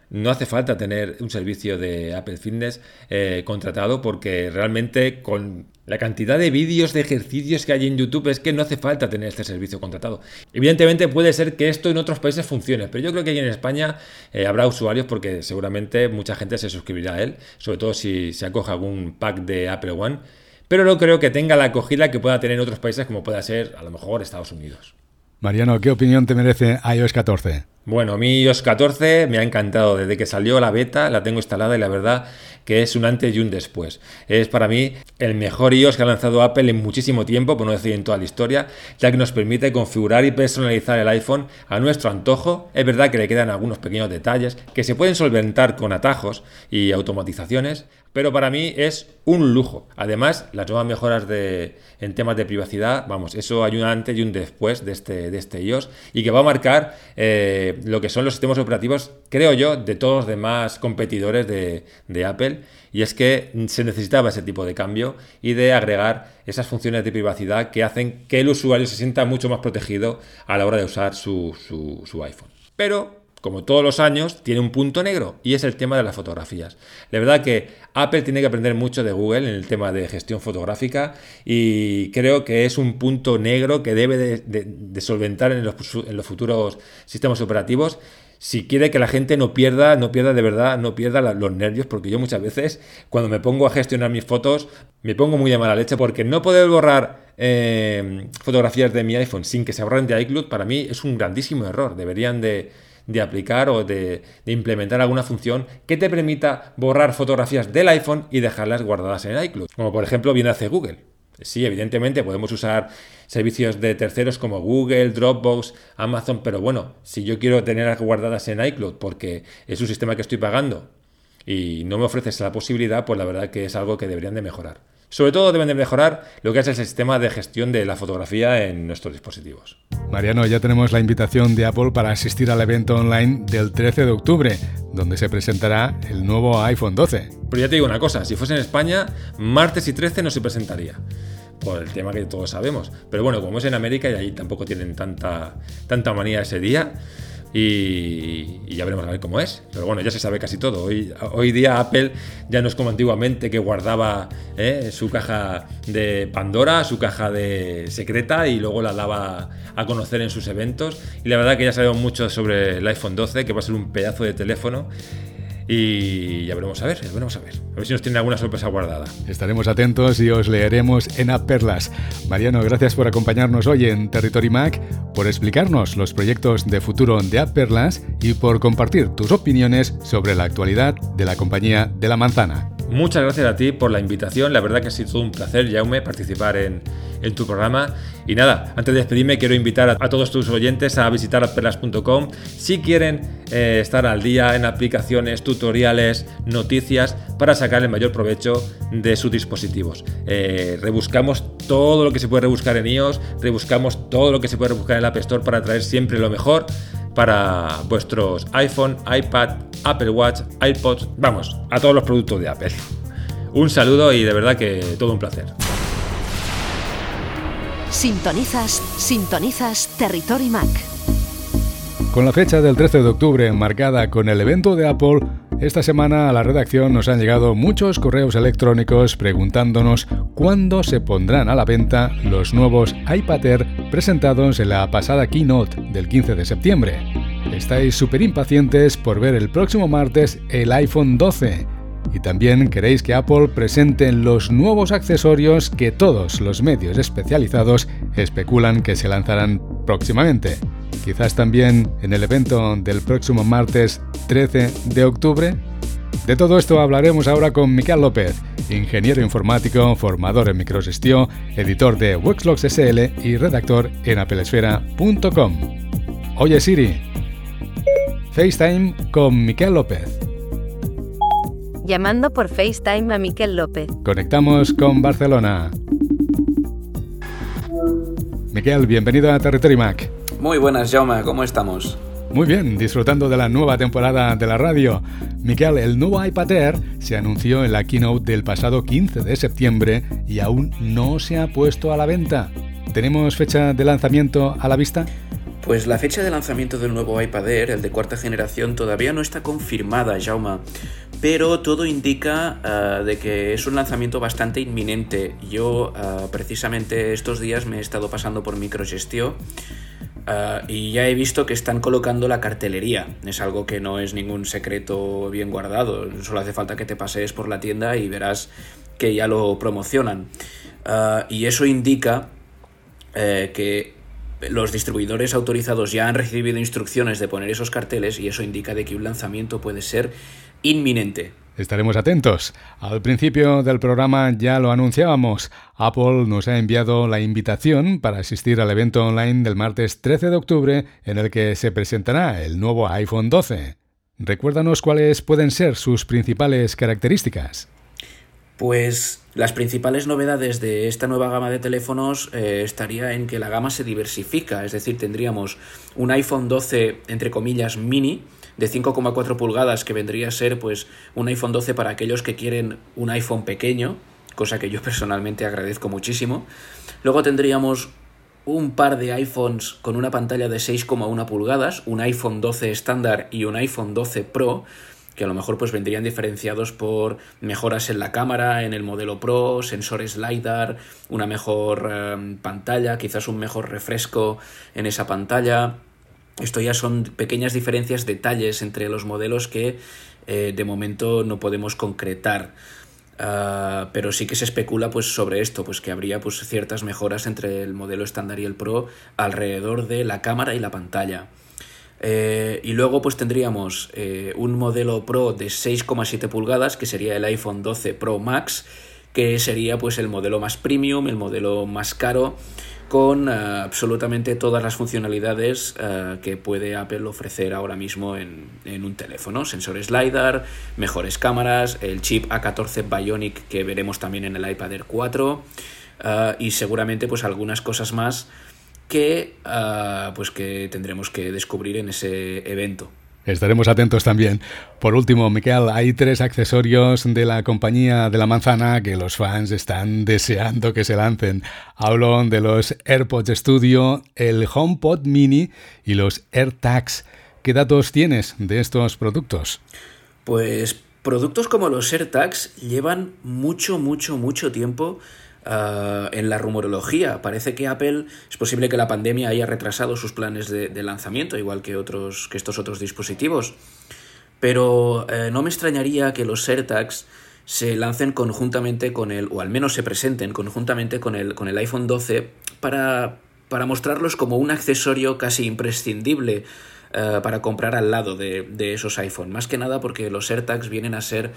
no hace falta tener un servicio de Apple Fitness eh, contratado porque realmente con la cantidad de vídeos de ejercicios que hay en YouTube es que no hace falta tener este servicio contratado. Evidentemente puede ser que esto en otros países funcione, pero yo creo que aquí en España eh, habrá usuarios porque seguramente mucha gente se suscribirá a él, sobre todo si se acoge algún pack de Apple One, pero no creo que tenga la acogida que pueda tener en otros países como pueda ser a lo mejor Estados Unidos. Mariano, ¿qué opinión te merece iOS 14? Bueno, mí iOS 14 me ha encantado. Desde que salió la beta la tengo instalada y la verdad que es un antes y un después. Es para mí el mejor iOS que ha lanzado Apple en muchísimo tiempo, por no decir en toda la historia, ya que nos permite configurar y personalizar el iPhone a nuestro antojo. Es verdad que le quedan algunos pequeños detalles que se pueden solventar con atajos y automatizaciones, pero para mí es un lujo. Además, las nuevas mejoras en temas de privacidad, vamos, eso hay un antes y un después de este, de este iOS y que va a marcar eh, lo que son los sistemas operativos, creo yo, de todos los demás competidores de, de Apple. Y es que se necesitaba ese tipo de cambio y de agregar esas funciones de privacidad que hacen que el usuario se sienta mucho más protegido a la hora de usar su, su, su iPhone. Pero como todos los años, tiene un punto negro y es el tema de las fotografías. La verdad que Apple tiene que aprender mucho de Google en el tema de gestión fotográfica y creo que es un punto negro que debe de, solventar en los, futuros sistemas operativos. si quiere que la gente no pierda, no pierda de verdad, no pierda los nervios, porque yo muchas veces cuando me pongo a gestionar mis fotos me pongo muy de mala leche porque no poder borrar eh, fotografías de mi iPhone sin que se borren de iCloud para mí es un grandísimo error. Deberían de, aplicar o de, de, implementar alguna función que te permita borrar fotografías del iPhone y dejarlas guardadas en iCloud, como por ejemplo bien hace Google. Sí, evidentemente podemos usar servicios de terceros como Google, Dropbox, Amazon, pero bueno, si yo quiero tenerlas guardadas en iCloud porque es un sistema que estoy pagando y no me ofreces la posibilidad, pues la verdad que es algo que deberían de mejorar. Sobre todo deben de mejorar lo que es el sistema de gestión de la fotografía en nuestros dispositivos. Mariano, ya tenemos la invitación de Apple para asistir al evento online del 13 de octubre, donde se presentará el nuevo iPhone 12. Pero ya te digo una cosa, si fuese en España, martes y 13 no se presentaría por el tema que todos sabemos. Pero bueno, como es en América y ahí tampoco tienen tanta, tanta manía ese día, y, ya veremos a ver cómo es. Pero bueno, ya se sabe casi todo. Hoy, hoy día Apple ya no es como antiguamente que guardaba ¿eh? su caja de Pandora, su caja de secreta y luego la daba a conocer en sus eventos. Y la verdad que ya sabemos mucho sobre el iPhone 12, que va a ser un pedazo de teléfono y ya veremos a ver, ya veremos a ver. A ver si nos tiene alguna sorpresa guardada. Estaremos atentos y os leeremos en Perlas. Mariano, gracias por acompañarnos hoy en Territory Mac, por explicarnos los proyectos de futuro de Perlas y por compartir tus opiniones sobre la actualidad de la compañía de la manzana. Muchas gracias a ti por la invitación. La verdad que ha sido un placer, Jaume, participar en, tu programa. Y nada, antes de despedirme, quiero invitar a, todos tus oyentes a visitar perlas.com si quieren eh, estar al día en aplicaciones, tutoriales, noticias para sacar el mayor provecho de sus dispositivos. Eh, rebuscamos todo lo que se puede rebuscar en iOS, rebuscamos todo lo que se puede rebuscar en el App Store para traer siempre lo mejor para vuestros iPhone, iPad, Apple Watch, iPods, vamos, a todos los productos de Apple. Un saludo y de verdad que todo un placer. Sintonizas, sintonizas Territory Mac. Con la fecha del 13 de octubre marcada con el evento de Apple, esta semana a la redacción nos han llegado muchos correos electrónicos preguntándonos cuándo se pondrán a la venta los nuevos iPad Air presentados en la pasada keynote del 15 de septiembre. Estáis súper impacientes por ver el próximo martes el iPhone 12 y también queréis que Apple presente los nuevos accesorios que todos los medios especializados especulan que se lanzarán próximamente quizás también en el evento del próximo martes 13 de octubre? De todo esto hablaremos ahora con Miquel López, ingeniero informático, formador en microgestión, editor de Wexlogs SL y redactor en apelesfera.com. Oye Siri, FaceTime con Miquel López. Llamando por FaceTime a Miquel López. Conectamos con Barcelona. Miquel, bienvenido a Territory Mac. Muy buenas, Jaume, ¿cómo estamos? Muy bien, disfrutando de la nueva temporada de la radio. Miquel, el nuevo iPad Air se anunció en la keynote del pasado 15 de septiembre y aún no se ha puesto a la venta. ¿Tenemos fecha de lanzamiento a la vista? Pues la fecha de lanzamiento del nuevo iPad Air, el de cuarta generación, todavía no está confirmada, Jaume. Pero todo indica ah, de que es un lanzamiento bastante inminente. Yo ah, precisamente estos días me he estado pasando por microgestión Ah, y ya he visto que están colocando la cartelería. Es algo que no es ningún secreto bien guardado. Solo hace falta que te pasees por la tienda y verás que ya lo promocionan. Ah, y eso indica eh, que los distribuidores autorizados ya han recibido instrucciones de poner esos carteles y eso indica de que un lanzamiento puede ser inminente. Estaremos atentos. Al principio del programa ya lo anunciábamos. Apple nos ha enviado la invitación para asistir al evento online del martes 13 de octubre en el que se presentará el nuevo iPhone 12. Recuérdanos cuáles pueden ser sus principales características. Pues las principales novedades de esta nueva gama de teléfonos eh, estaría en que la gama se diversifica, es decir, tendríamos un iPhone 12 entre comillas mini, de 5,4 pulgadas que vendría a ser pues un iPhone 12 para aquellos que quieren un iPhone pequeño, cosa que yo personalmente agradezco muchísimo. Luego tendríamos un par de iPhones con una pantalla de 6,1 pulgadas, un iPhone 12 estándar y un iPhone 12 Pro, que a lo mejor pues vendrían diferenciados por mejoras en la cámara, en el modelo Pro, sensores LiDAR, una mejor eh, pantalla, quizás un mejor refresco en esa pantalla, Esto ya son pequeñas diferencias, detalles entre los modelos que eh, de momento no podemos concretar. Ah, pero sí que se especula pues sobre esto, pues que habría pues ciertas mejoras entre el modelo estándar y el Pro alrededor de la cámara y la pantalla. Eh, y luego pues tendríamos eh, un modelo Pro de 6,7 pulgadas que sería el iPhone 12 Pro Max que sería pues el modelo más premium, el modelo más caro con eh, absolutamente todas las funcionalidades que puede Apple ofrecer ahora mismo en, en, un teléfono. Sensores LiDAR, mejores cámaras, el chip A14 Bionic que veremos también en el iPad Air 4 y seguramente pues algunas cosas más que, pues que tendremos que descubrir en ese evento. Estaremos atentos también. Por último, Miquel, hay tres accesorios de la compañía de la manzana que los fans están deseando que se lancen. Hablo de los AirPods Studio, el HomePod Mini y los AirTags. ¿Qué datos tienes de estos productos? Pues productos como los AirTags llevan mucho, mucho, mucho tiempo Ah, en la rumorología. Parece que Apple es posible que la pandemia haya retrasado sus planes de, lanzamiento, igual que, otros, que estos otros dispositivos. Pero eh, no me extrañaría que los AirTags se lancen conjuntamente con el, o al menos se presenten conjuntamente con el, con el iPhone 12 para, para mostrarlos como un accesorio casi imprescindible eh, para comprar al lado de, de, esos iPhone. Más que nada porque los AirTags vienen a ser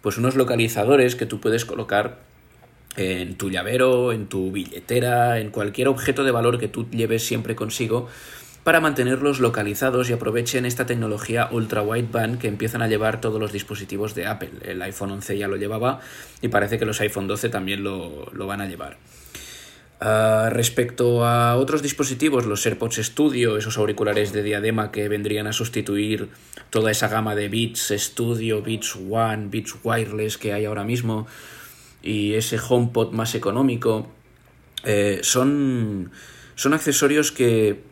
pues unos localizadores que tú puedes colocar en tu llavero, en tu billetera, en cualquier objeto de valor que tú lleves siempre consigo para mantenerlos localizados y aprovechen esta tecnología ultra wideband que empiezan a llevar todos los dispositivos de Apple. El iPhone 11 ya lo llevaba y parece que los iPhone 12 también lo, van a llevar. Ah, respecto a otros dispositivos, los AirPods Studio, esos auriculares de diadema que vendrían a sustituir toda esa gama de Beats Studio, Beats One, Beats Wireless que hay ahora mismo, y ese HomePod más económico, eh, son, son accesorios que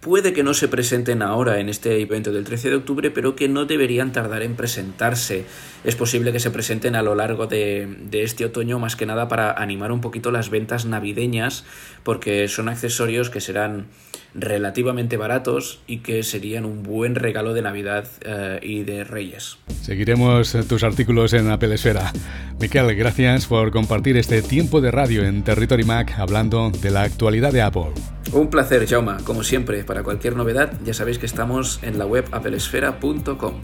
puede que no se presenten ahora en este evento del 13 de octubre, pero que no deberían tardar en presentarse. Es posible que se presenten a lo largo de, este otoño, más que nada para animar un poquito las ventas navideñas, porque son accesorios que serán relativamente baratos y que serían un buen regalo de Navidad eh, y de Reyes. Seguiremos tus artículos en Apple Esfera. Miquel, gracias por compartir este tiempo de radio en Territory Mac hablando de la actualidad de Apple. Un placer, Jauma. Como siempre, para cualquier novedad ya sabéis que estamos en la web applesfera.com.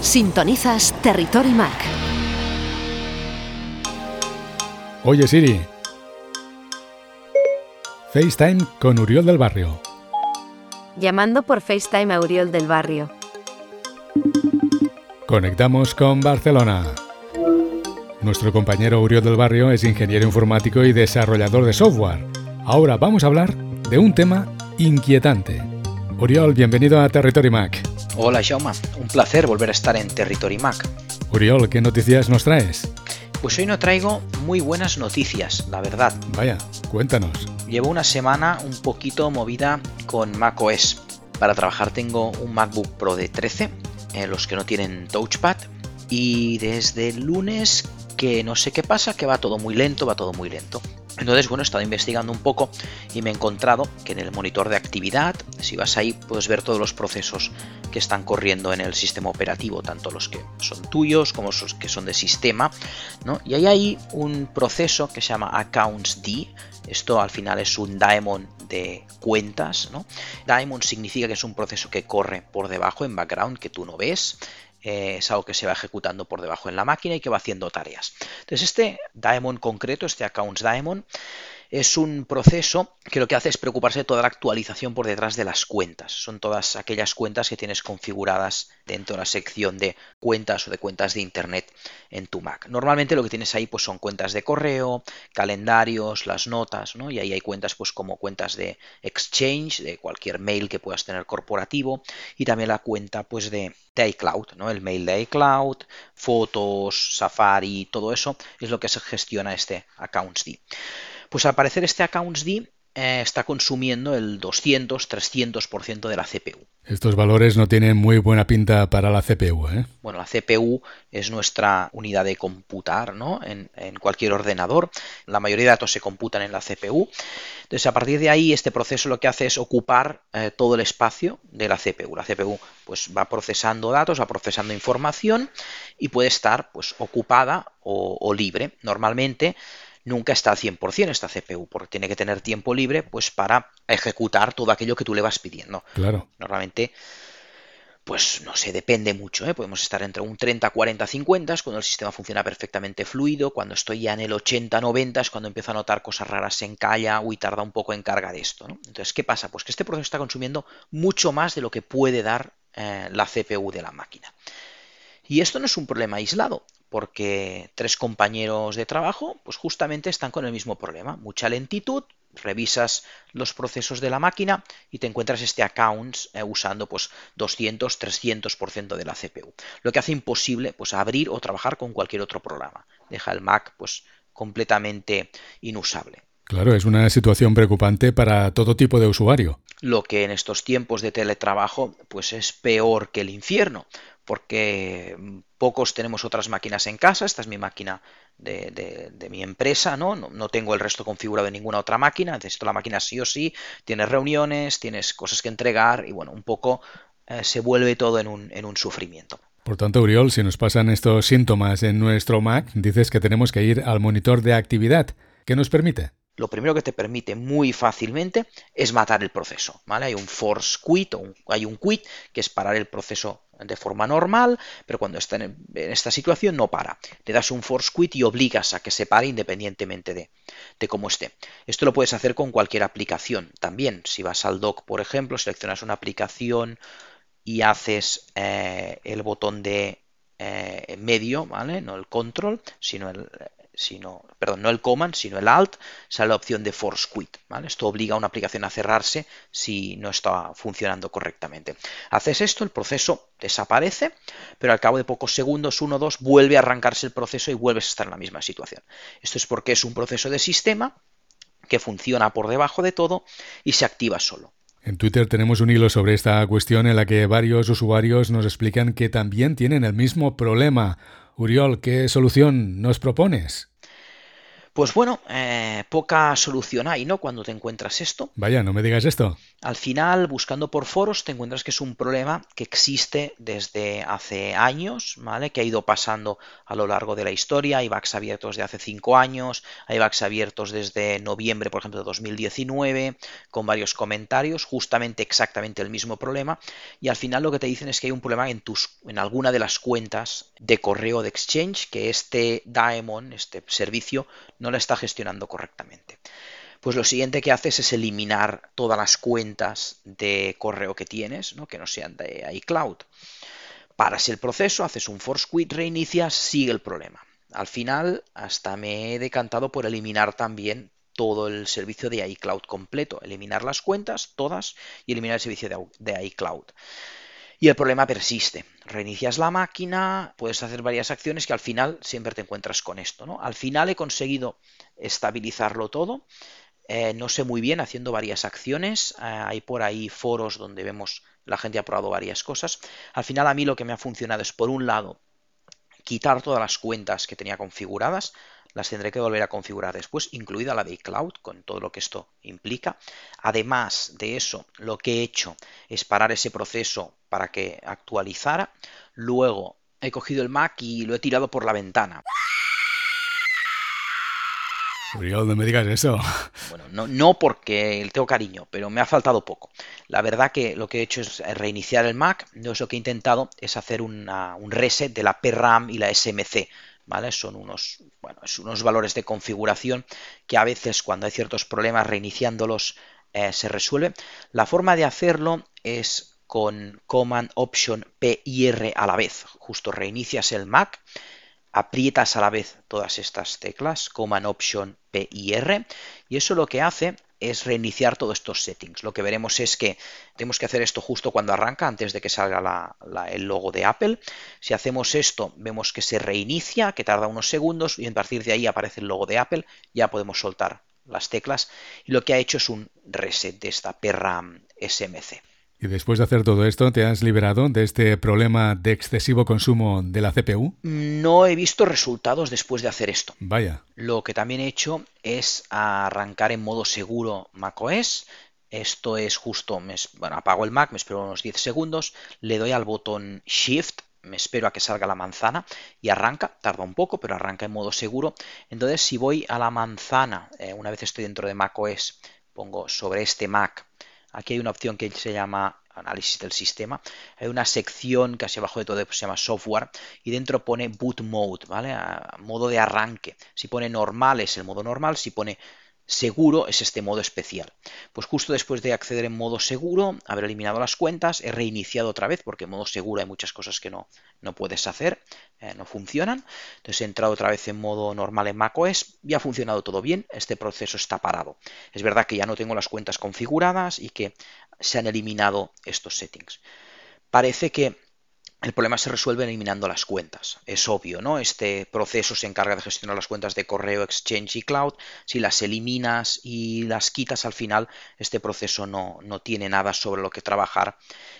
Sintonizas Territory Mac. Oye Siri, FaceTime con Uriol del Barrio. Llamando por FaceTime a Uriol del Barrio. Conectamos con Barcelona. Nuestro compañero Uriol del Barrio es ingeniero informático y desarrollador de software. Ahora vamos a hablar de un tema inquietante. Uriol, bienvenido a Territory Mac. Hola Jaume, un placer volver a estar en Territory Mac. Uriol, ¿qué noticias nos traes? Pues hoy no traigo muy buenas noticias, la verdad. Vaya, cuéntanos. Llevo una semana un poquito movida con macOS. Para trabajar tengo un MacBook Pro de 13, en los que no tienen touchpad. Y desde el lunes que no sé qué pasa, que va todo muy lento, va todo muy lento. Entonces, bueno, he estado investigando un poco y me he encontrado que en el monitor de actividad, si vas ahí, puedes ver todos los procesos que están corriendo en el sistema operativo, tanto los que son tuyos como los que son de sistema, ¿no? Y hay ahí un proceso que se llama Accounts D. Esto al final es un daemon de cuentas, ¿no? Daemon significa que es un proceso que corre por debajo en background que tú no ves eh, es algo que se va ejecutando por debajo en la máquina y que va haciendo tareas. Entonces este daemon concreto, este accounts daemon, es un proceso que lo que hace es preocuparse de toda la actualización por detrás de las cuentas. Son todas aquellas cuentas que tienes configuradas dentro de la sección de cuentas o de cuentas de Internet en tu Mac. Normalmente lo que tienes ahí pues, son cuentas de correo, calendarios, las notas, ¿no? y ahí hay cuentas pues, como cuentas de Exchange, de cualquier mail que puedas tener corporativo, y también la cuenta pues, de, iCloud, ¿no? el mail de iCloud, fotos, Safari, todo eso es lo que se gestiona este Accounts. Pues al parecer este Accounts D eh, está consumiendo el 200-300% de la CPU. Estos valores no tienen muy buena pinta para la CPU. ¿eh? Bueno, la CPU es nuestra unidad de computar ¿no? en, cualquier ordenador. La mayoría de datos se computan en la CPU. Entonces, a partir de ahí, este proceso lo que hace es ocupar eh, todo el espacio de la CPU. La CPU pues, va procesando datos, va procesando información y puede estar pues, ocupada o, o libre. Normalmente, nunca está al 100% esta CPU, porque tiene que tener tiempo libre pues para ejecutar todo aquello que tú le vas pidiendo. Claro. Normalmente, pues no sé, depende mucho, ¿eh? podemos estar entre un 30, 40, 50, es cuando el sistema funciona perfectamente fluido, cuando estoy ya en el 80, 90, es cuando empiezo a notar cosas raras en calla, uy, tarda un poco en cargar esto. ¿no? Entonces, ¿qué pasa? Pues que este proceso está consumiendo mucho más de lo que puede dar eh, la CPU de la máquina. Y esto no es un problema aislado porque tres compañeros de trabajo pues justamente están con el mismo problema, mucha lentitud, revisas los procesos de la máquina y te encuentras este account eh, usando pues 200, 300% de la CPU, lo que hace imposible pues abrir o trabajar con cualquier otro programa, deja el Mac pues completamente inusable. Claro, es una situación preocupante para todo tipo de usuario. Lo que en estos tiempos de teletrabajo pues es peor que el infierno, porque pocos tenemos otras máquinas en casa, esta es mi máquina de, mi empresa, ¿no? ¿no? tengo el resto configurado en ninguna otra máquina, necesito la máquina sí o sí, tienes reuniones, tienes cosas que entregar y bueno, un poco eh, se vuelve todo en un, en un sufrimiento. Por tanto, Uriol, si nos pasan estos síntomas en nuestro Mac, dices que tenemos que ir al monitor de actividad. ¿Qué nos permite? lo primero que te permite muy fácilmente es matar el proceso. ¿vale? Hay un force quit o hay un quit que es parar el proceso de forma normal, pero cuando está en, esta situación no para. Le das un force quit y obligas a que se pare independientemente de, cómo esté. Esto lo puedes hacer con cualquier aplicación también. Si vas al dock, por ejemplo, seleccionas una aplicación y haces eh, el botón de eh, medio, ¿vale? No el control, sino el, sino, perdón, no el command, sino el alt, sale la opción de force quit. Esto obliga a una aplicación a cerrarse si no está funcionando correctamente. Haces esto, el proceso desaparece, pero al cabo de pocos segundos, uno o dos, vuelve a arrancarse el proceso y vuelves a estar en la misma situación. Esto es porque es un proceso de sistema que funciona por debajo de todo y se activa solo. En Twitter tenemos un hilo sobre esta cuestión en la que varios usuarios nos explican que también tienen el mismo problema. Uriol, ¿qué solución nos propones? Pues bueno, eh, poca solución hay, ¿no? Cuando te encuentras esto. Vaya, no me digas esto. Al final, buscando por foros, te encuentras que es un problema que existe desde hace años, ¿vale? Que ha ido pasando a lo largo de la historia. Hay backs abiertos de hace cinco años, hay backs abiertos desde noviembre, por ejemplo, de 2019, con varios comentarios, justamente exactamente el mismo problema. Y al final lo que te dicen es que hay un problema en tus, en alguna de las cuentas de correo de Exchange, que este Daemon, este servicio, no la está gestionando correctamente pues lo siguiente que haces es eliminar todas las cuentas de correo que tienes, ¿no? que no sean de iCloud. Paras el proceso, haces un force quit, reinicias, sigue el problema. Al final, hasta me he decantado por eliminar también todo el servicio de iCloud completo, eliminar las cuentas, todas, y eliminar el servicio de, iCloud. Y el problema persiste. Reinicias la máquina, puedes hacer varias acciones que al final siempre te encuentras con esto. ¿no? Al final he conseguido estabilizarlo todo eh, no sé muy bien, haciendo varias acciones. Eh, hay por ahí foros donde vemos la gente ha probado varias cosas. Al final a mí lo que me ha funcionado es, por un lado, quitar todas las cuentas que tenía configuradas. Las tendré que volver a configurar después, incluida la de iCloud, con todo lo que esto implica. Además de eso, lo que he hecho es parar ese proceso para que actualizara. Luego he cogido el Mac y lo he tirado por la ventana. no me digas eso. Bueno, no, no porque tengo cariño, pero me ha faltado poco. La verdad que lo que he hecho es reiniciar el Mac. Entonces lo que he intentado es hacer un reset de la PRAM y la SMC. Son unos, bueno, unos valores de configuración que a veces cuando hay ciertos problemas reiniciándolos eh, se resuelve. La forma de hacerlo es con Command Option P y R a la vez. Justo reinicias el Mac aprietas a la vez todas estas teclas, Command Option P y R, y eso lo que hace es reiniciar todos estos settings. Lo que veremos es que tenemos que hacer esto justo cuando arranca, antes de que salga el logo de Apple. Si hacemos esto, vemos que se reinicia, que tarda unos segundos, y a partir de ahí aparece el logo de Apple, ya podemos soltar las teclas y lo que ha hecho es un reset de esta perra SMC. ¿Y después de hacer todo esto, te has liberado de este problema de excesivo consumo de la CPU? No he visto resultados después de hacer esto. Vaya. Lo que también he hecho es arrancar en modo seguro macOS. Esto es justo, bueno, apago el Mac, me espero unos 10 segundos, le doy al botón Shift, me espero a que salga la manzana y arranca, tarda un poco, pero arranca en modo seguro. Entonces, si voy a la manzana, eh, una vez estoy dentro de macOS, pongo sobre este Mac Aquí hay una opción que se llama análisis del sistema. Hay una sección que hacia abajo de todo se llama software y dentro pone boot mode, ¿vale? modo de arranque. Si pone normal es el modo normal, si pone seguro es este modo especial. Pues justo después de acceder en modo seguro, haber eliminado las cuentas, he reiniciado otra vez porque en modo seguro hay muchas cosas que no, no puedes hacer, eh, no funcionan. Entonces he entrado otra vez en modo normal en macOS y ha funcionado todo bien, este proceso está parado. Es verdad que ya no tengo las cuentas configuradas y que se han eliminado estos settings. Parece que el problema se resuelve eliminando las cuentas. Es obvio, ¿no? Este proceso se encarga de gestionar las cuentas de correo, Exchange y Cloud. Si las eliminas y las quitas al final, este proceso no, no tiene nada sobre lo que trabajar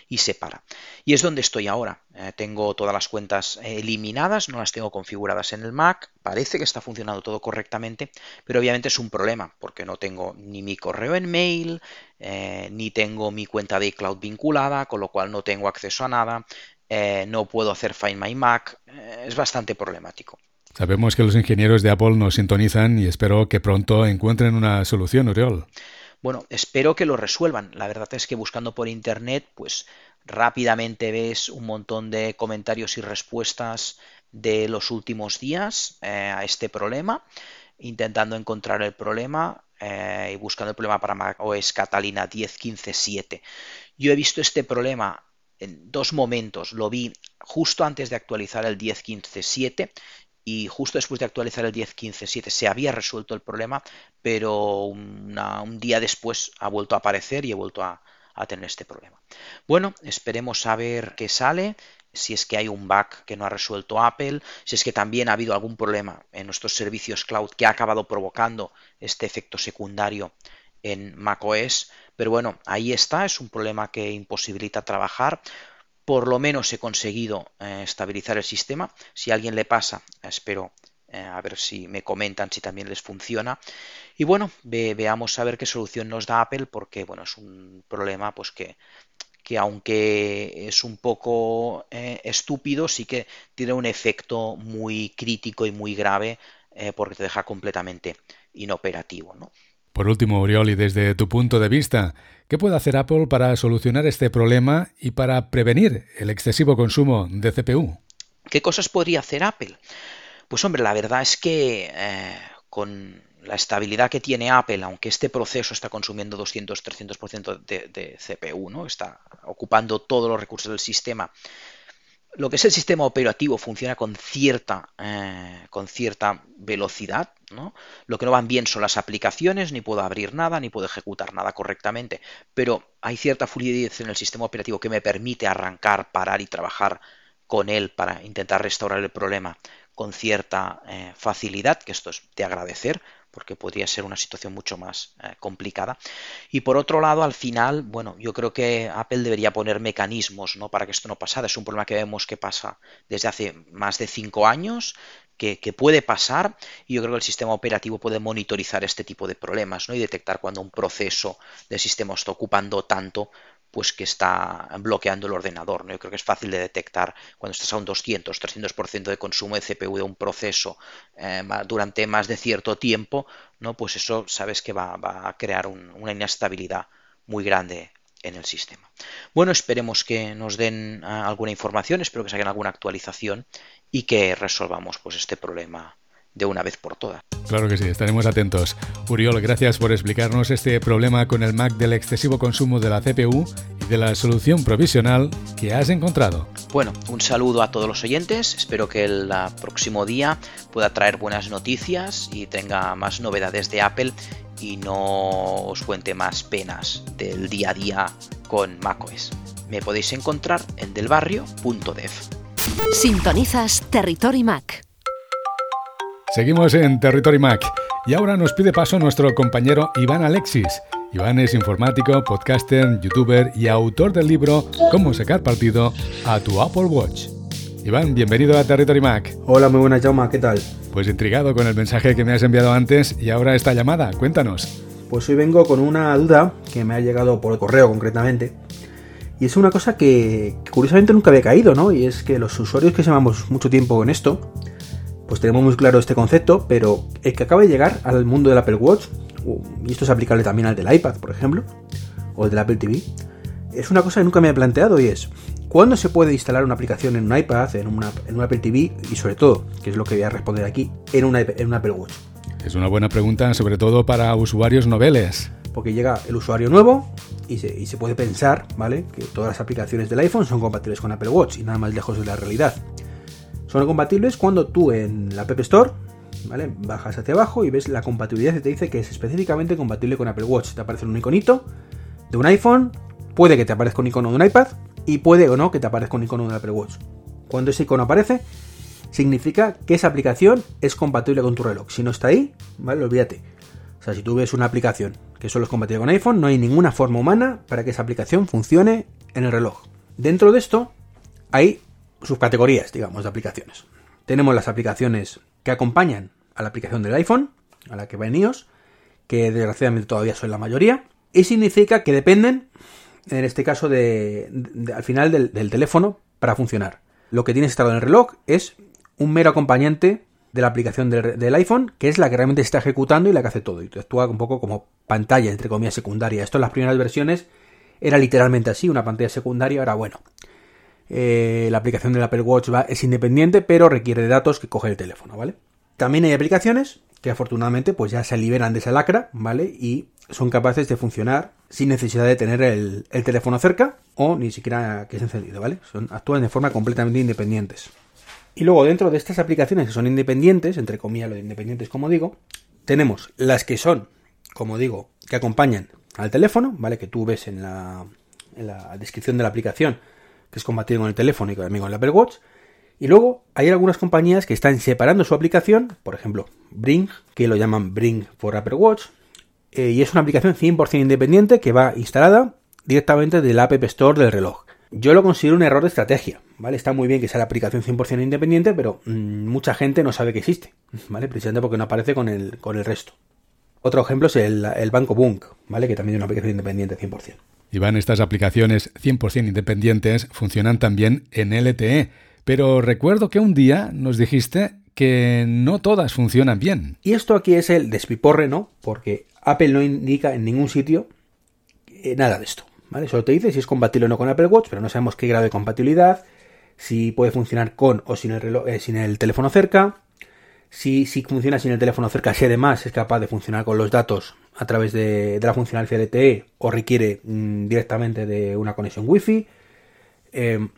y se para. Y es donde estoy ahora. Eh, tengo todas las cuentas eliminadas, no las tengo configuradas en el Mac. Parece que está funcionando todo correctamente, pero obviamente es un problema porque no tengo ni mi correo en mail, eh, ni tengo mi cuenta de iCloud vinculada, con lo cual no tengo acceso a nada eh, no puedo hacer Find My Mac, eh, es bastante problemático. Sabemos que los ingenieros de Apple nos sintonizan y espero que pronto encuentren una solución, Oriol. Bueno, espero que lo resuelvan. La verdad es que buscando por internet, pues rápidamente ves un montón de comentarios y respuestas de los últimos días eh, a este problema, intentando encontrar el problema y buscando el problema para Mac OS Catalina 10.15.7. Yo he visto este problema en dos momentos. Lo vi justo antes de actualizar el 10.15.7 y justo después de actualizar el 10.15.7 se había resuelto el problema, pero un día después ha vuelto a aparecer y he vuelto a, a tener este problema. Bueno, esperemos a ver qué sale si es que hay un bug que no ha resuelto Apple, si es que también ha habido algún problema en nuestros servicios cloud que ha acabado provocando este efecto secundario en macOS, pero bueno, ahí está, es un problema que imposibilita trabajar. Por lo menos he conseguido eh, estabilizar el sistema. Si a alguien le pasa, espero eh, a ver si me comentan si también les funciona. Y bueno, veamos a ver qué solución nos da Apple, porque bueno, es un problema pues que, que aunque es un poco eh, estúpido, sí que tiene un efecto muy crítico y muy grave porque te deja completamente inoperativo. ¿no? Por último, Uriol, y desde tu punto de vista, ¿qué puede hacer Apple para solucionar este problema y para prevenir el excesivo consumo de CPU? ¿Qué cosas podría hacer Apple? Pues hombre, la verdad es que eh, con la estabilidad que tiene Apple, aunque este proceso está consumiendo 200-300% de, de CPU, ¿no? está ocupando todos los recursos del sistema, lo que es el sistema operativo funciona con cierta, eh, con cierta velocidad. ¿no? Lo que no van bien son las aplicaciones, ni puedo abrir nada, ni puedo ejecutar nada correctamente, pero hay cierta fluidez en el sistema operativo que me permite arrancar, parar y trabajar con él para intentar restaurar el problema con cierta eh, facilidad, que esto es de agradecer, porque podría ser una situación mucho más eh, complicada. Y por otro lado, al final, bueno, yo creo que Apple debería poner mecanismos ¿no? para que esto no pasara. Es un problema que vemos que pasa desde hace más de cinco años, que, puede pasar y yo creo que el sistema operativo puede monitorizar este tipo de problemas ¿no? y detectar cuando un proceso del sistema está ocupando tanto pues que está bloqueando el ordenador. ¿no? Yo creo que es fácil de detectar cuando estás a un 200, 300% de consumo de CPU de un proceso eh, durante más de cierto tiempo, ¿no? pues eso sabes que va, a crear una inestabilidad muy grande en el sistema. Bueno, esperemos que nos den ah, alguna información, espero que saquen alguna actualización y que resolvamos pues este problema de una vez por todas. Claro que sí, estaremos atentos. Uriol, gracias por explicarnos este problema con el Mac del excesivo consumo de la CPU y de la solución provisional que has encontrado. Bueno, un saludo a todos los oyentes, espero que el próximo día pueda traer buenas noticias y tenga más novedades de Apple y no os cuente más penas del día a día con macOS. Me podéis encontrar en delbarrio.dev. Sintonizas Territory Mac. Seguimos en Territory Mac Y ahora nos pide paso nuestro compañero Iván Alexis. Iván es informático, podcaster, youtuber y autor del libro Cómo sacar partido a tu Apple Watch. Iván, bienvenido a Territory Mac. Hola, muy buenas, Jauma, ¿qué tal? Pues intrigado con el mensaje que me has enviado antes y ahora esta llamada, cuéntanos. Pues hoy vengo con una duda que me ha llegado por el correo concretamente. Y es una cosa que, curiosamente nunca había caído, ¿no? Y es que los usuarios que llevamos mucho tiempo en esto, pues tenemos muy claro este concepto, pero el que acaba de llegar al mundo del Apple Watch, y esto es aplicable también al del iPad, por ejemplo, o el del Apple TV, es una cosa que nunca me he planteado y es, ¿cuándo se puede instalar una aplicación en un iPad, en, una, en un Apple TV y sobre todo, que es lo que voy a responder aquí, en, una, en un Apple Watch? Es una buena pregunta, sobre todo para usuarios noveles. Porque llega el usuario nuevo y se, y se puede pensar, ¿vale? Que todas las aplicaciones del iPhone son compatibles con Apple Watch y nada más lejos de la realidad. Son compatibles cuando tú en la App Store ¿vale? Bajas hacia abajo y ves la compatibilidad y te dice que es específicamente compatible con Apple Watch. Te aparece un iconito de un iPhone, puede que te aparezca un icono de un iPad y puede o no que te aparezca un icono de Apple Watch. Cuando ese icono aparece, significa que esa aplicación es compatible con tu reloj. Si no está ahí, ¿vale? Olvídate. O sea, si tú ves una aplicación que solo es compatible con iPhone, no hay ninguna forma humana para que esa aplicación funcione en el reloj. Dentro de esto hay subcategorías, digamos, de aplicaciones. Tenemos las aplicaciones que acompañan a la aplicación del iPhone, a la que va en iOS, que desgraciadamente todavía son la mayoría, y significa que dependen, en este caso, de, al final del, teléfono para funcionar. Lo que tienes instalado en el reloj es un mero acompañante de la aplicación del, iPhone, que es la que realmente está ejecutando y la que hace todo. Y actúa un poco como pantalla, entre comillas, secundaria. Esto en las primeras versiones era literalmente así, una pantalla secundaria. Ahora, bueno, eh, la aplicación del Apple Watch es independiente, pero requiere de datos que coge el teléfono, ¿vale? También hay aplicaciones que afortunadamente pues ya se liberan de esa lacra, ¿vale? Y son capaces de funcionar sin necesidad de tener el, teléfono cerca o ni siquiera que es encendido, ¿vale? Son, actúan de forma completamente independientes. Y luego dentro de estas aplicaciones que son independientes, entre comillas lo de independientes como digo, tenemos las que son, como digo, que acompañan al teléfono, ¿vale? Que tú ves en la descripción de la aplicación que es compatible con el teléfono y con el Apple Watch. Y luego hay algunas compañías que están separando su aplicación, por ejemplo, Bring, que lo llaman Bring for Apple Watch, eh, y es una aplicación 100% independiente que va instalada directamente del App Store del reloj. Yo lo considero un error de estrategia, ¿vale? Está muy bien que sea la aplicación 100% independiente, pero mm, mucha gente no sabe que existe, ¿vale? Precisamente porque no aparece con el, con el resto. Otro ejemplo es el, el Banco Bunk, ¿vale? Que también es una aplicación independiente 100%. Iván, estas aplicaciones 100% independientes funcionan también en LTE, pero recuerdo que un día nos dijiste que no todas funcionan bien. Y esto aquí es el despiporre, ¿no? Porque Apple no indica en ningún sitio eh, nada de esto, ¿vale? Solo te dice si es compatible o no con Apple Watch, pero no sabemos qué grado de compatibilidad, si puede funcionar con o sin el, reloj, eh, sin el teléfono cerca, si, si funciona sin el teléfono cerca, si además es capaz de funcionar con los datos a través de, la funcionalidad LTE o requiere mm, directamente de una conexión Wi-Fi. Em,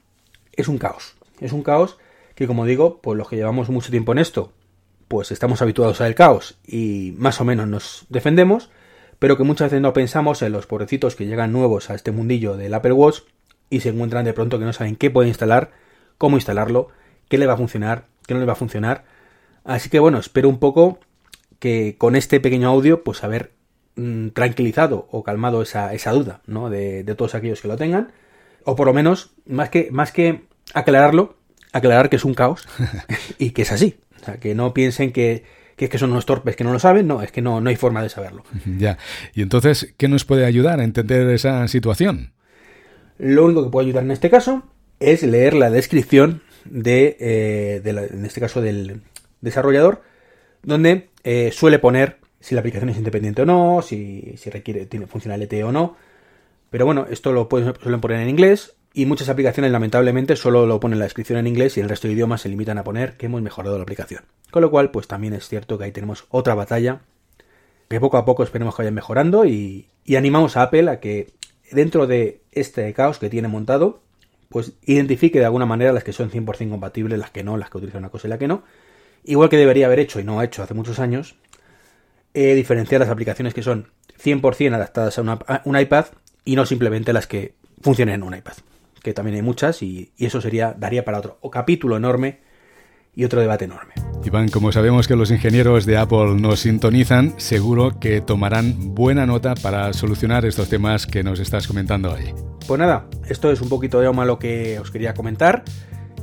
es un caos. Es un caos que, como digo, pues los que llevamos mucho tiempo en esto, pues estamos habituados al caos y más o menos nos defendemos, pero que muchas veces no pensamos en los pobrecitos que llegan nuevos a este mundillo del Apple Watch y se encuentran de pronto que no saben qué pueden instalar, cómo instalarlo, qué le va a funcionar, qué no le va a funcionar. Así que bueno, espero un poco que con este pequeño audio, pues a ver Mm, tranquilizado o calmado esa, esa duda ¿no? de, todos aquellos que lo tengan. O por lo menos, más que, más que aclararlo, aclarar que es un caos y que es así. O sea, que no piensen que, que es que son unos torpes que no lo saben, no, es que no, no hay forma de saberlo. Ya. Y entonces, ¿qué nos puede ayudar a entender esa situación? Lo único que puede ayudar en este caso es leer la descripción de, eh, en este caso del desarrollador, donde eh, suele poner si la aplicación es independiente o no, si, si requiere, tiene funcionalidad o no. Pero bueno, esto lo pueden, suelen poner en inglés y muchas aplicaciones lamentablemente solo lo ponen la descripción en inglés y el resto de idiomas se limitan a poner que hemos mejorado la aplicación. Con lo cual, pues también es cierto que ahí tenemos otra batalla que poco a poco esperemos que vaya mejorando y, y animamos a Apple a que dentro de este caos que tiene montado, pues identifique de alguna manera las que son 100% compatibles, las que no, las que utilizan una cosa y la que no. Igual que debería haber hecho y no ha hecho hace muchos años, eh, diferenciar las aplicaciones que son 100% adaptadas a, un iPad y no simplemente las que funcionen en un iPad, que también hay muchas y, eso sería daría para otro o capítulo enorme y otro debate enorme. Iván, como sabemos que los ingenieros de Apple nos sintonizan, seguro que tomarán buena nota para solucionar estos temas que nos estás comentando hoy. Pues nada, esto es un poquito de lo que os quería comentar.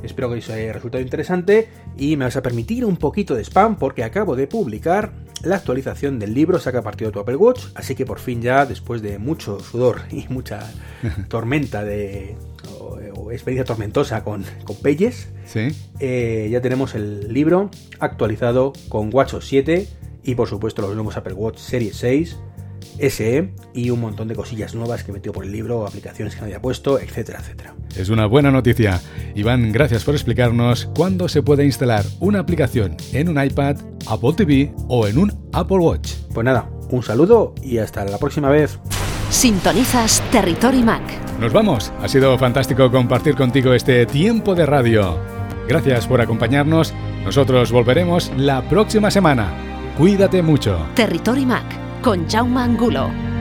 Espero que os haya resultado interesante y me vas a permitir un poquito de spam porque acabo de publicar la actualización del libro Saca partido de tu Apple Watch, así que por fin ya, después de mucho sudor y mucha tormenta de, o, experiencia tormentosa con, con eh, ya tenemos el libro actualizado con WatchOS 7 y por supuesto los nuevos Apple Watch Series 6 SE y un montón de cosillas nuevas que metió por el libro, aplicaciones que no había puesto, etcétera, etcétera. Es una buena noticia. Iván, gracias por explicarnos cuándo se puede instalar una aplicación en un iPad, Apple TV o en un Apple Watch. Pues nada, un saludo y hasta la próxima vez. Sintonizas Territory Mac. Nos vamos. Ha sido fantástico compartir contigo este tiempo de radio. Gracias por acompañarnos. Nosotros volveremos la próxima semana. Cuídate mucho. Territory Mac con Jaume Angulo.